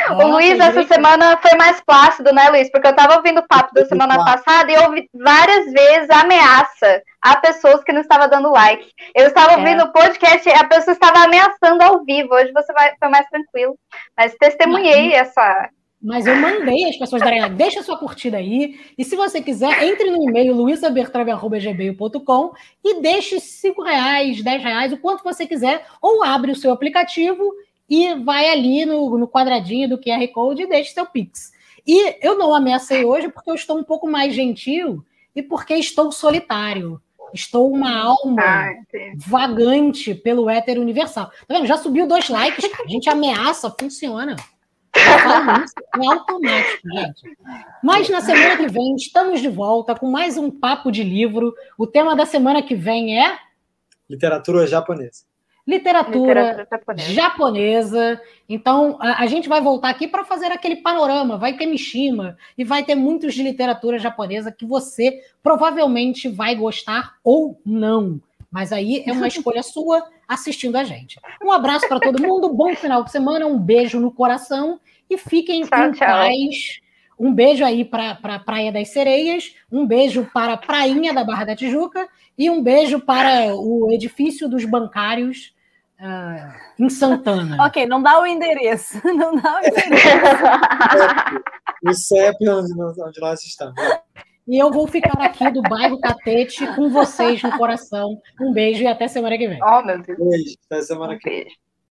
O Luiz, essa semana foi mais plácido, né, Luiz? Porque eu estava ouvindo o papo da semana passada e ouvi várias vezes ameaça a pessoas que não estavam dando like. Eu estava é. ouvindo o podcast e a pessoa estava ameaçando ao vivo. Hoje você vai, foi mais tranquilo. Mas testemunhei mas, essa. Mas eu mandei as pessoas darem like. Deixa sua curtida aí. E se você quiser, entre no e-mail luisabertrave.gmail.com e deixe 5 reais, 10 reais, o quanto você quiser, ou abre o seu aplicativo e vai ali no, no quadradinho do QR Code e deixa seu Pix. E eu não ameacei hoje porque eu estou um pouco mais gentil e porque estou solitário. Estou uma alma ah, vagante pelo éter universal. Tá vendo? Já subiu dois likes, A gente ameaça, funciona. É automático, gente. Mas na semana que vem estamos de volta com mais um papo de livro. O tema da semana que vem é literatura japonesa literatura, literatura japonesa. japonesa. Então, a, a, gente vai voltar aqui para fazer aquele panorama. Vai ter Mishima e vai ter muitos de literatura japonesa que você provavelmente vai gostar ou não. Mas aí é uma escolha sua assistindo a gente. Um abraço para todo mundo, bom final de semana, um beijo no coração e fiquem tchau, em tchau. paz. Um beijo aí para a Praia das Sereias, um beijo para a Prainha da Barra da Tijuca e um beijo para o edifício dos bancários Uh, em Santana. ok, não dá o endereço. Não dá o endereço. o CEP onde, onde nós estamos. E eu vou ficar aqui do bairro Catete com vocês no coração. Um beijo e até semana que vem. Oh, meu Deus. Beijo, até semana que vem.